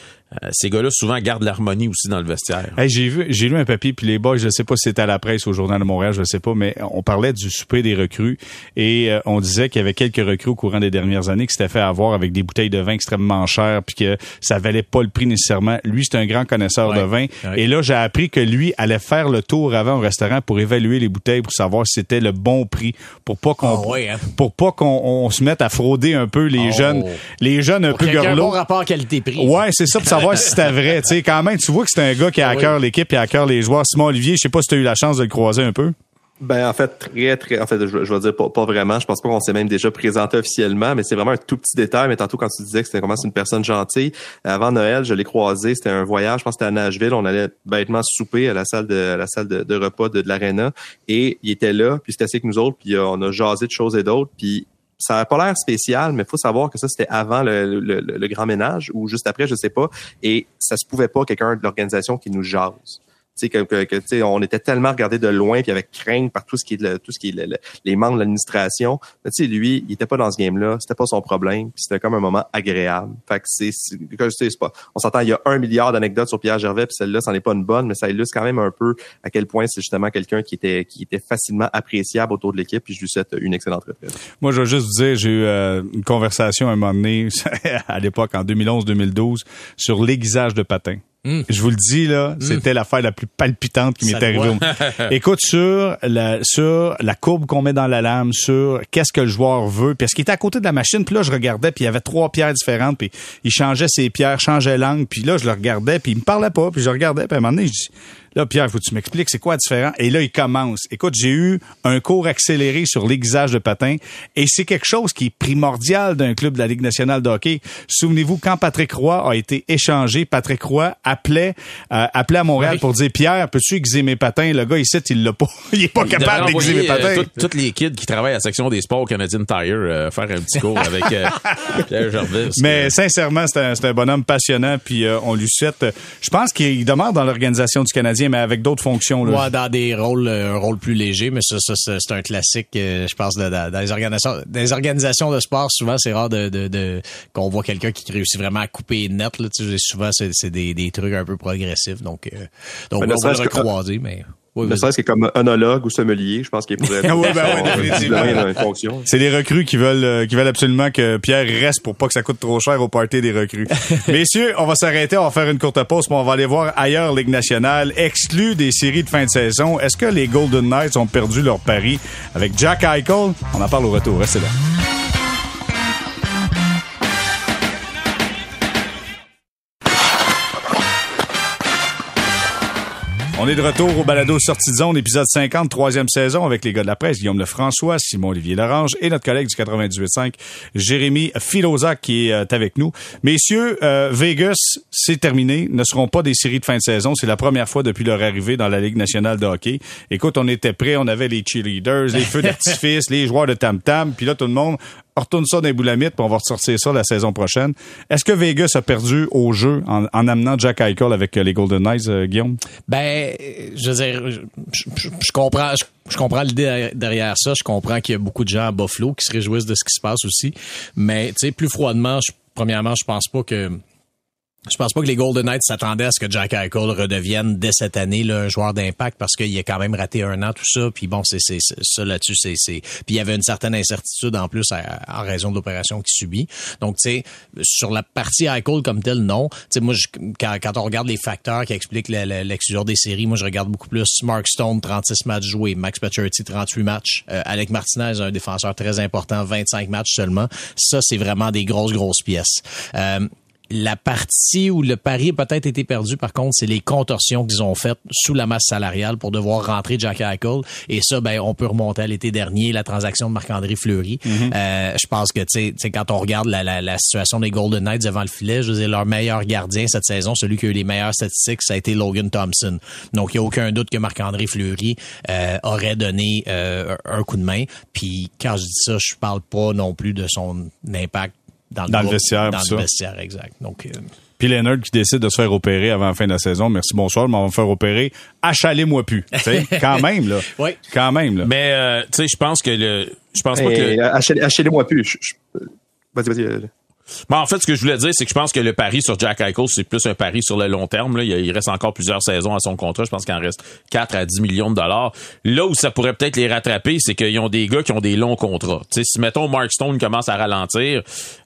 euh, ces gars-là souvent gardent l'harmonie aussi dans le vestiaire. j'ai vu, j'ai lu un papier puis les boys, je sais pas si c'était à la presse ou au journal de Montréal, je sais pas, mais on parlait du souper des recrues et euh, on disait qu'il y avait quelques recrues au courant des dernières années qui s'étaient fait avoir avec des bouteilles de vin extrêmement chères puis que ça valait pas le prix nécessairement. Lui, c'est un grand connaisseur de vin et là, j'ai appris que lui allait faire le tour avant au restaurant pour évaluer les bouteilles pour savoir si c'était le bon prix pour pas qu'on ah hein. pour pas qu'on se mette à frauder un peu les oh. jeunes les jeunes un peu gorlots. Un bon rapport qualité-prix. Ouais, c'est ça pour savoir si c'était vrai. Tu sais, quand même, tu vois que c'est un gars qui a à cœur l'équipe et à cœur les joueurs. Simon Olivier, je sais pas si tu as eu la chance de le croiser un peu. Ben en fait très très en fait je, je vais dire pas, pas vraiment. Je pense pas qu'on s'est même déjà présenté officiellement mais c'est vraiment un tout petit détail. Mais tantôt quand tu disais que c'était vraiment une personne gentille avant Noël je l'ai croisé. C'était un voyage. Je pense que c'était à Nashville. On allait bêtement souper à la salle de la salle de, repas de, de l'arena. Et il était là puis c'était que nous autres puis on a jasé de choses et d'autres. Puis ça n'a pas l'air spécial, mais faut savoir que ça, c'était avant le, le, le, grand ménage ou juste après, je sais pas. Et ça se pouvait pas quelqu'un de l'organisation qui nous jase que, on était tellement regardé de loin puis avec crainte par tout ce qui est tout ce qui les membres de l'administration. Tu sais lui, il était pas dans ce game là, c'était pas son problème, puis c'était comme un moment agréable. Fait que c'est c'est on s'entend il y a un milliard d'anecdotes sur Pierre Gervais puis celle-là c'en est pas une bonne, mais ça illustre quand même un peu à quel point c'est justement quelqu'un qui était qui était facilement appréciable autour de l'équipe puis je lui souhaite une excellente retraite. Moi je veux juste vous dire, j'ai eu euh, une conversation un moment donné à l'époque en 2011-2012 sur l'aiguisage de patins. Hmm. Je vous le dis, là, hmm. c'était l'affaire la plus palpitante qui m'est arrivée. Écoute, sur la, sur la courbe qu'on met dans la lame, sur qu'est-ce que le joueur veut, puis ce qui était à côté de la machine, puis là, je regardais, puis il y avait trois pierres différentes, puis il changeait ses pierres, changeait l'angle, puis là, je le regardais, puis il me parlait pas, puis je regardais, puis à un moment donné, je dis, Là, Pierre, faut que tu m'expliques c'est quoi différent? Et là, il commence. Écoute, j'ai eu un cours accéléré sur l'aiguisage de patin et c'est quelque chose qui est primordial d'un club de la Ligue nationale de hockey. Souvenez-vous, quand Patrick Roy a été échangé, Patrick Roy appelait, euh, appelait à Montréal pour dire Pierre, peux-tu aiguiser mes patins? Le gars, ici, il l'a pas. il est pas capable d'aiguiser mes patins. Euh, toutes les kids qui travaillent à la section des sports Canadian Tire euh, faire un petit cours avec Pierre Jarvis. Mais sincèrement, c'est un, un, bonhomme passionnant puis on lui souhaite. Je pense qu'il demeure dans l'organisation du Canadien mais avec d'autres fonctions. Là. Ouais, dans des rôles, euh, un rôle plus léger, mais ça, ça c'est un classique, euh, je pense, de, dans les organisations, des organisations de sport. Souvent, c'est rare de, de, de qu'on voit quelqu'un qui réussit vraiment à couper net. Là, tu sais, souvent, c'est des, des trucs un peu progressifs. Donc, euh, donc on va le recroiser, mais oui, ne serait-ce que comme onologue ou sommelier, je pense qu'il pourrait oui, ben fonction. C'est les recrues qui veulent euh, qui veulent absolument que Pierre reste pour pas que ça coûte trop cher au party des recrues. Messieurs, on va s'arrêter, on va faire une courte pause, puis on va aller voir ailleurs Ligue nationale, exclu des séries de fin de saison. Est-ce que les Golden Knights ont perdu leur pari avec Jack Eichel? On en parle au retour. Restez là. On est de retour au balado Sortie de zone, épisode 50, troisième saison avec les gars de la presse, Guillaume Lefrançois, Simon-Olivier Lorange et notre collègue du 98.5, Jérémy Filozac qui est euh, avec nous. Messieurs, euh, Vegas, c'est terminé. Ne seront pas des séries de fin de saison. C'est la première fois depuis leur arrivée dans la Ligue nationale de hockey. Écoute, on était prêts, on avait les cheerleaders, les feux d'artifice, les joueurs de tam-tam, puis là, tout le monde retourne ça dans les boulamites, puis on va ressortir ça la saison prochaine. Est-ce que Vegas a perdu au jeu en, amenant Jack Eichel avec euh, les Golden Knights, euh, Guillaume? Ben, je veux dire, je, comprends, je, comprends l'idée derrière ça. Je comprends qu'il y a beaucoup de gens à Buffalo qui se réjouissent de ce qui se passe aussi. Mais, tu sais, plus froidement, premièrement, je pense pas que je pense pas que les Golden Knights s'attendaient à ce que Jack Eichel redevienne dès cette année là, un joueur d'impact parce qu'il a quand même raté un an tout ça. Puis bon, c'est c'est ça là-dessus, c'est c'est. Puis il y avait une certaine incertitude en plus en raison de l'opération qu'il subit. Donc tu sais, sur la partie Eichel comme tel, non. Tu sais, moi quand, quand on regarde les facteurs qui expliquent l'exclusion des séries, moi je regarde beaucoup plus Mark Stone 36 matchs joués, Max Pacioretty 38 matchs, euh, Alec Martinez un défenseur très important 25 matchs seulement. Ça c'est vraiment des grosses grosses pièces. Euh, la partie où le pari a peut-être été perdu, par contre, c'est les contorsions qu'ils ont faites sous la masse salariale pour devoir rentrer Jack Eichel. Et ça, ben, on peut remonter à l'été dernier, la transaction de Marc-André Fleury. Mm-hmm. euh, je pense que, tu sais, quand on regarde la, la, la, situation des Golden Knights devant le filet, je veux dire, leur meilleur gardien cette saison, celui qui a eu les meilleures statistiques, ça a été Logan Thompson. Donc, il n'y a aucun doute que Marc-André Fleury euh, aurait donné euh, un coup de main. Puis, quand je dis ça, je parle pas non plus de son impact dans, le, vestiaire. Dans le vestiaire, exact. Donc, euh, puis Leonard qui décide de se faire opérer avant la fin de la saison. Merci, bonsoir, mais on va me faire opérer. Achalez-moi plus. quand même, là. Oui. Quand même, là. Mais, euh, tu sais, je pense que le. Je pense pas que. Achalez-moi plus. Vas-y, vas-y. Bon, en fait, ce que je voulais dire, c'est que je pense que le pari sur Jack Eichel, c'est plus un pari sur le long terme. Là. Il reste encore plusieurs saisons à son contrat. Je pense qu'il en reste 4 à 10 millions de dollars. Là où ça pourrait peut-être les rattraper, c'est qu'ils ont des gars qui ont des longs contrats. sais, si, mettons, Mark Stone commence à ralentir,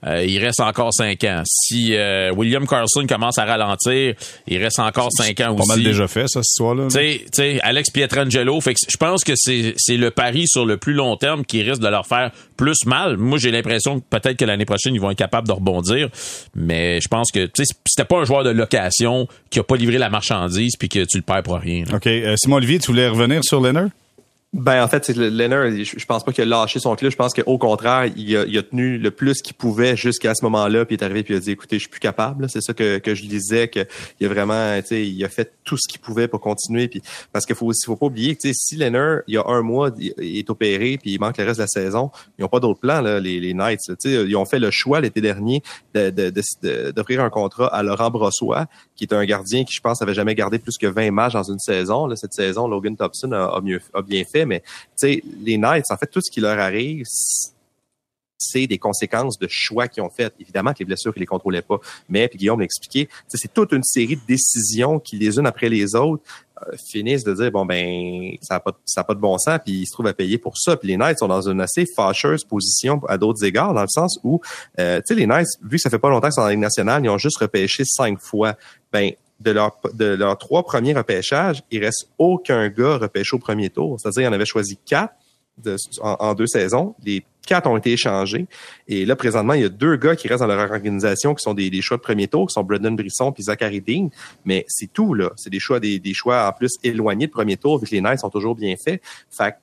euh, il reste encore 5 ans. Si euh, William Carlson commence à ralentir, il reste encore 5 ans aussi. pas mal déjà fait, ça, ce soir-là. Tu sais, Alex Pietrangelo. Fait que je pense que c'est le pari sur le plus long terme qui risque de leur faire plus mal. Moi, j'ai l'impression que peut-être que l'année prochaine, ils vont être capables de rebondir. Mais je pense que c'était pas un joueur de location qui a pas livré la marchandise puis que tu le perds pour rien. OK. Euh, Simon Olivier, tu voulais revenir sur Leonard? Ben en fait, Leonard, je, pense pas qu'il a lâché son club. Je pense qu'au contraire, il a, il a, tenu le plus qu'il pouvait jusqu'à ce moment-là, puis il est arrivé puis il a dit écoutez, je suis plus capable. C'est ça que, que je disais que il a vraiment, tu sais, il a fait tout ce qu'il pouvait pour continuer. Puis parce qu'il faut faut pas oublier que si Leonard, il y a un mois, il est opéré puis il manque le reste de la saison, ils ont pas d'autre plan là, les, les Knights. Sais, ils ont fait le choix l'été dernier d'offrir de, de, un contrat à Laurent Brossois, qui est un gardien qui je pense avait jamais gardé plus que 20 matchs dans une saison. Là, cette saison, Logan Thompson a, a mieux a bien fait mais tu les Knights, en fait, tout ce qui leur arrive, c'est des conséquences de choix qu'ils ont fait. Évidemment que les blessures, ils les contrôlaient pas. Mais, puis Guillaume l'expliquait, c'est toute une série de décisions qui, les unes après les autres, euh, finissent de dire, bon, ben, ça n'a pas, ça pas de bon sens, puis ils se trouvent à payer pour ça. Puis les Knights sont dans une assez fâcheuse position à d'autres égards, dans le sens où, euh, tu sais, les Knights, vu que ça fait pas longtemps qu'ils sont la Ligue nationale, ils ont juste repêché cinq fois. Ben, de leurs de leurs trois premiers repêchages, il reste aucun gars repêché au premier tour. C'est-à-dire, il en avait choisi quatre en, deux saisons. Les quatre ont été échangés. Et là, présentement, il y a deux gars qui restent dans leur organisation qui sont des, choix de premier tour, qui sont Brendan Brisson et Zachary Dean. Mais c'est tout, là. C'est des choix, des, des, choix en plus éloignés de premier tour, vu que les Knights sont toujours bien faits. Fait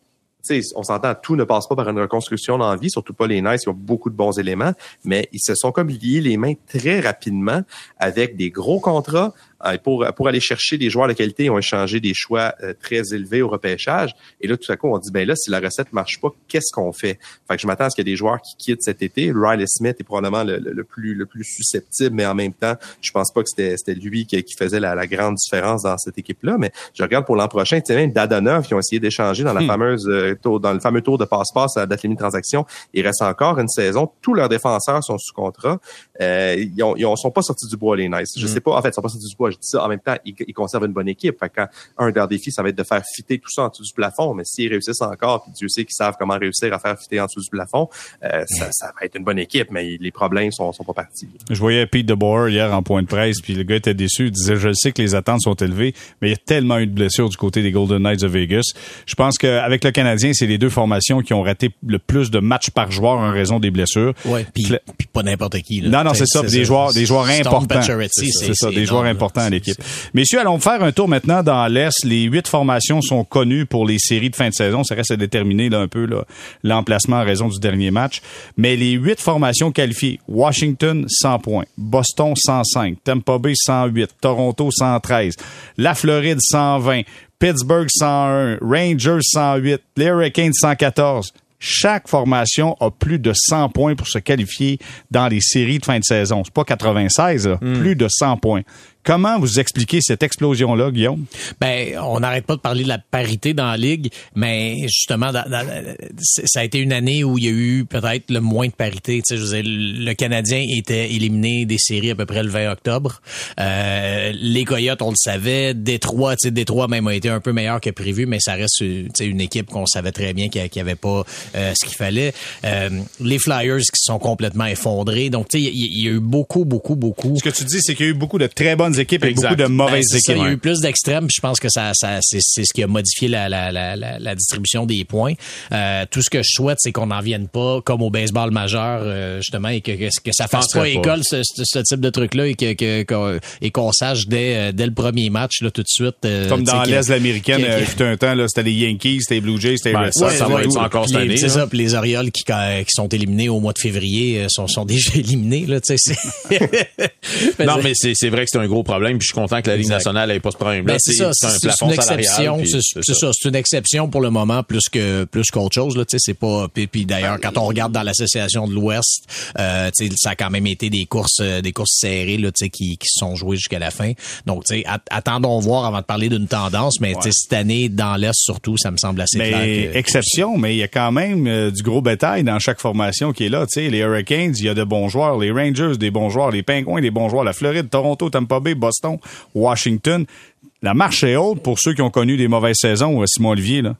on s'entend, tout ne passe pas par une reconstruction dans la vie, surtout pas les Knights, qui ont beaucoup de bons éléments, mais ils se sont comme liés les mains très rapidement avec des gros contrats, pour, pour aller chercher des joueurs de qualité, ils ont échangé des choix euh, très élevés au repêchage. Et là, tout à coup, on dit, ben là, si la recette marche pas, qu'est-ce qu'on fait? Fait que je m'attends à ce qu'il y ait des joueurs qui quittent cet été. Riley Smith est probablement le, plus, le plus susceptible, mais en même temps, je pense pas que c'était, c'était lui qui, qui faisait la, la, grande différence dans cette équipe-là. Mais je regarde pour l'an prochain, tu sais, même Dadonov, qui ont essayé d'échanger dans la hmm. fameuse euh, tour, dans le fameux tour de passe-passe à la date limite de transaction. Il reste encore une saison. Tous leurs défenseurs sont sous contrat. Euh, ils, ont, ils ont, sont pas sortis du bois, les Nice. Je hmm. sais pas, en fait, ils sont pas sortis du bois je dis ça. En même temps, ils, conservent une bonne équipe. Fait quand un de leurs défis, ça va être de faire fitter tout ça en dessous du plafond. Mais s'ils réussissent encore, puis Dieu sait qu'ils savent comment réussir à faire fitter en dessous du plafond, euh, ça, ça, va être une bonne équipe, mais les problèmes sont, sont pas partis. Je voyais Pete DeBoer hier en point de presse, puis le gars était déçu. Il disait, je sais que les attentes sont élevées, mais il y a tellement eu de blessures du côté des Golden Knights de Vegas. Je pense qu'avec le Canadien, c'est les deux formations qui ont raté le plus de matchs par joueur en raison des blessures. Ouais, puis pas n'importe qui. Là. Non, non, c'est ça. Des joueurs, des joueurs importants. C'est ça, des joueurs importants à l'équipe. Messieurs, allons faire un tour maintenant dans l'Est. Les huit formations sont connues pour les séries de fin de saison. Ça reste à déterminer là, un peu l'emplacement en raison du dernier match. Mais les huit formations qualifiées, Washington 100 points, Boston 105, Tampa Bay 108, Toronto 113, la Floride 120, Pittsburgh 101, Rangers 108, les Hurricanes 114 chaque formation a plus de 100 points pour se qualifier dans les séries de fin de saison. C'est pas 96, hmm. plus de 100 points. Comment vous expliquez cette explosion-là, Guillaume? Ben, on n'arrête pas de parler de la parité dans la ligue, mais justement, ça a été une année où il y a eu peut-être le moins de parité. Tu sais, je veux le Canadien était éliminé des séries à peu près le 20 octobre. Euh, les Coyotes, on le savait. Détroit, tu sais, Détroit même a été un peu meilleur que prévu, mais ça reste une équipe qu'on savait très bien qu'il n'y avait pas euh, ce qu'il fallait. Euh, les Flyers qui sont complètement effondrés. Donc, tu sais, il y, a eu beaucoup, beaucoup, beaucoup. Ce que tu dis, c'est qu'il y a eu beaucoup de très bonnes équipes et beaucoup de mauvaises ben, équipes. il y a eu plus d'extrêmes. Je pense que ça, ça c'est, ce qui a modifié la, la, la, la distribution des points. Euh, tout ce que je souhaite, c'est qu'on n'en vienne pas comme au baseball majeur, euh, justement, et que, que, ça fasse pas, école ce, ce, type de truc-là et que, que et qu'on sache dès, euh, dès le premier match là tout de suite. comme dans l'Est américaine, il y a un temps là, c'était les Yankees, c'était les Blue Jays, c'était les Red Sox. ça va être encore cette année. C'est ça. Puis les Orioles qui, qui sont éliminés au mois de février sont, sont déjà éliminés là. Tu sais, non, mais c'est vrai que c'est un gros problème. Puis je suis content que la Ligue nationale n'ait pas ce problème-là. Ben, c'est un plafond une exception. C'est ça. C'est une exception pour le moment plus que plus qu'autre chose. Là, c'est pas. Puis, d'ailleurs, quand on regarde dans l'association de l'Ouest, euh, ça a quand même été des courses, euh, des courses serrées là, qui, qui sont jouées jusqu'à la fin. Donc, attendons voir avant de parler d'une tendance. Mais cette année, dans l'Est surtout, ça me semble assez mais clair. exception, mais il y a quand même euh, du gros bétail dans chaque formation qui est là. sais les Hurricanes, il y a de bons joueurs. Les Rangers, des bons joueurs. Les Pingouins, des bons joueurs. La Floride, Toronto, Tampa Bay, Boston, Washington. La marche est haute pour ceux qui ont connu des mauvaises saisons, euh, Simon Olivier. Là.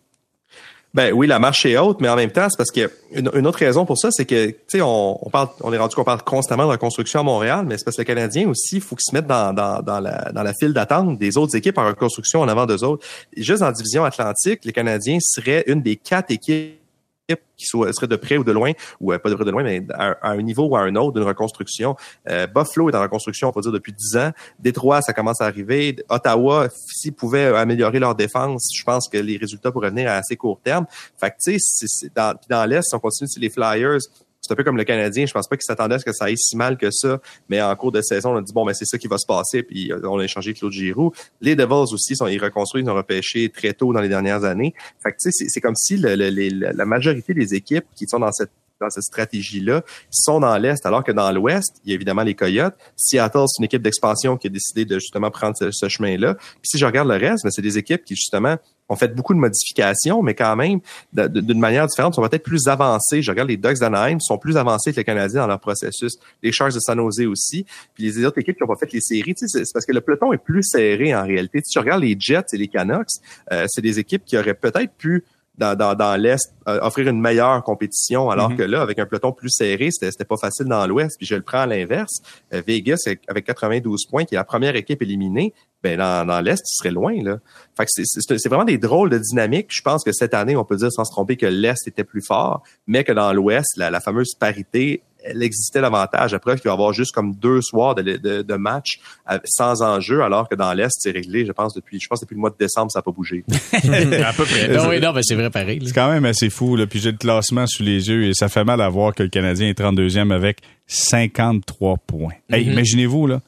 Ben oui, la marche est haute, mais en même temps, c'est parce que une, autre raison pour ça, c'est que tu sais, on, parle, est rendu qu'on parle constamment de reconstruction à Montréal, mais c'est parce que le Canadien aussi, il faut qu'il se mette dans, dans, dans, la, dans la file d'attente des autres équipes en reconstruction en avant d'eux autres. juste en division Atlantique, les Canadiens seraient une des quatre équipes qui soit, serait de près ou de loin, ou euh, pas de près ou de loin, mais à, un niveau ou à un autre d'une reconstruction. Euh, Buffalo est en reconstruction, on peut dire, depuis dix ans. Détroit, ça commence à arriver. Ottawa, s'ils pouvaient améliorer leur défense, je pense que les résultats pourraient venir à assez court terme. Fait que, tu sais, dans, dans l'Est, on continue sur les Flyers, c'est un peu comme le Canadien. Je pense pas qu'ils s'attendaient à ce que ça aille si mal que ça. Mais en cours de saison, on a dit, bon, ben, c'est ça qui va se passer. Puis euh, on a échangé Claude Giroux. Les Devils aussi, sont, ils reconstruisent, ils ont repêché très tôt dans les dernières années. Fait tu sais, c'est comme si la majorité des équipes qui sont dans cette stratégie-là, sont dans l'Est, alors que dans l'Ouest, il y a évidemment les Coyotes. Seattle, c'est une équipe d'expansion qui a décidé de justement prendre ce, chemin-là. Puis si je regarde le reste, ben, c'est des équipes qui justement ont fait beaucoup de modifications, mais quand même, d'une manière différente, sont peut-être plus avancées. Je regarde les Ducks d'Anaheim, sont plus avancés que les Canadiens dans leur processus. Les Sharks de San Jose aussi. Puis les autres équipes qui n'ont pas fait les séries, c'est parce que le peloton est plus serré en réalité. Si tu regardes les Jets et les Canucks, euh, c'est des équipes qui auraient peut-être pu dans, dans, dans l'Est euh, offrir une meilleure compétition, alors mhm. que là, avec un peloton plus serré, c'était pas facile dans l'Ouest. Puis je le prends à l'inverse. Euh, Vegas, avec 92 points, qui est la première équipe éliminée, ben dans, dans l'Est, il serait loin. Là. Fait que c'est vraiment des drôles de dynamique. Je pense que cette année, on peut dire sans se tromper que l'Est était plus fort, mais que dans l'Ouest, la, la fameuse parité elle existait davantage. Après, il va y avoir juste comme deux soirs de, de, de match euh, sans enjeu, alors que dans l'Est, c'est réglé, je pense, depuis, je pense, depuis le mois de décembre, ça n'a pas bougé. à peu près. Non, oui, non, mais c'est vrai pareil. C'est quand même assez fou, là. Puis j'ai le classement sous les yeux et ça fait mal à voir que le Canadien est 32e avec 53 points. Hey, mm-hmm. imaginez-vous, là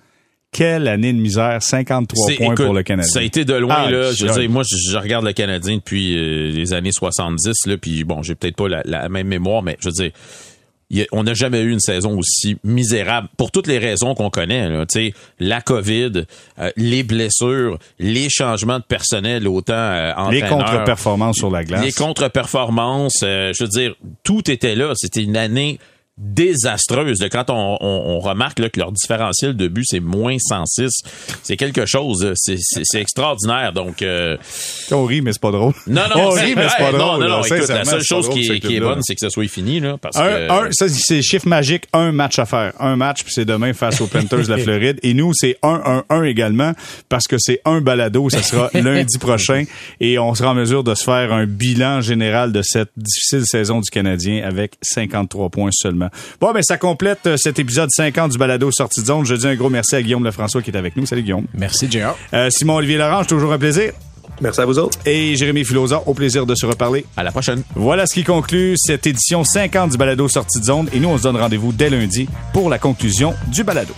quelle année de misère, 53 points pour le Canadien. Ça a été de loin ah, là. Je veux dire, moi, je, regarde le Canadien depuis euh, les années 70 là, puis bon, j'ai peut-être pas la, la, même mémoire, mais je veux dire, on n'a jamais eu une saison aussi misérable pour toutes les raisons qu'on connaît. Là, la COVID, euh, les blessures, les changements de personnel autant euh, Les contre-performances sur la glace. Les contre-performances, euh, je veux dire, tout était là. C'était une année désastreuse. Quand on, on, on remarque là, que leur différentiel de but, c'est moins 106, c'est quelque chose. C'est, c'est, c'est extraordinaire. Donc, euh... On rit, mais c'est pas drôle. Non, non, on rit, mais c'est pas drôle. Non, non, non, écoute, la seule chose drôle, qui, est, qui est club-là. bonne, c'est que ça soit fini. Là, parce Un, que... un, ça, c'est chiffre magique, un match à faire. Un match, puis c'est demain face aux Panthers de la Floride. Et nous, c'est 1-1-1 également, parce que c'est un balado. Ça sera lundi prochain. Et on sera en mesure de se faire un bilan général de cette difficile saison du Canadien avec 53 points seulement. Bon, ben, ça complète euh, cet épisode 50 du balado Sortie de zone. Je dis un gros merci à Guillaume Lefrançois qui est avec nous. Salut, Guillaume. Merci, JR. Euh, Simon-Olivier Larange, toujours un plaisir. Merci à vous autres. Et Jérémy Filosa, au plaisir de se reparler. À la prochaine. Voilà ce qui conclut cette édition 50 du balado Sortie de zone. Et nous, on se donne rendez-vous dès lundi pour la conclusion du balado.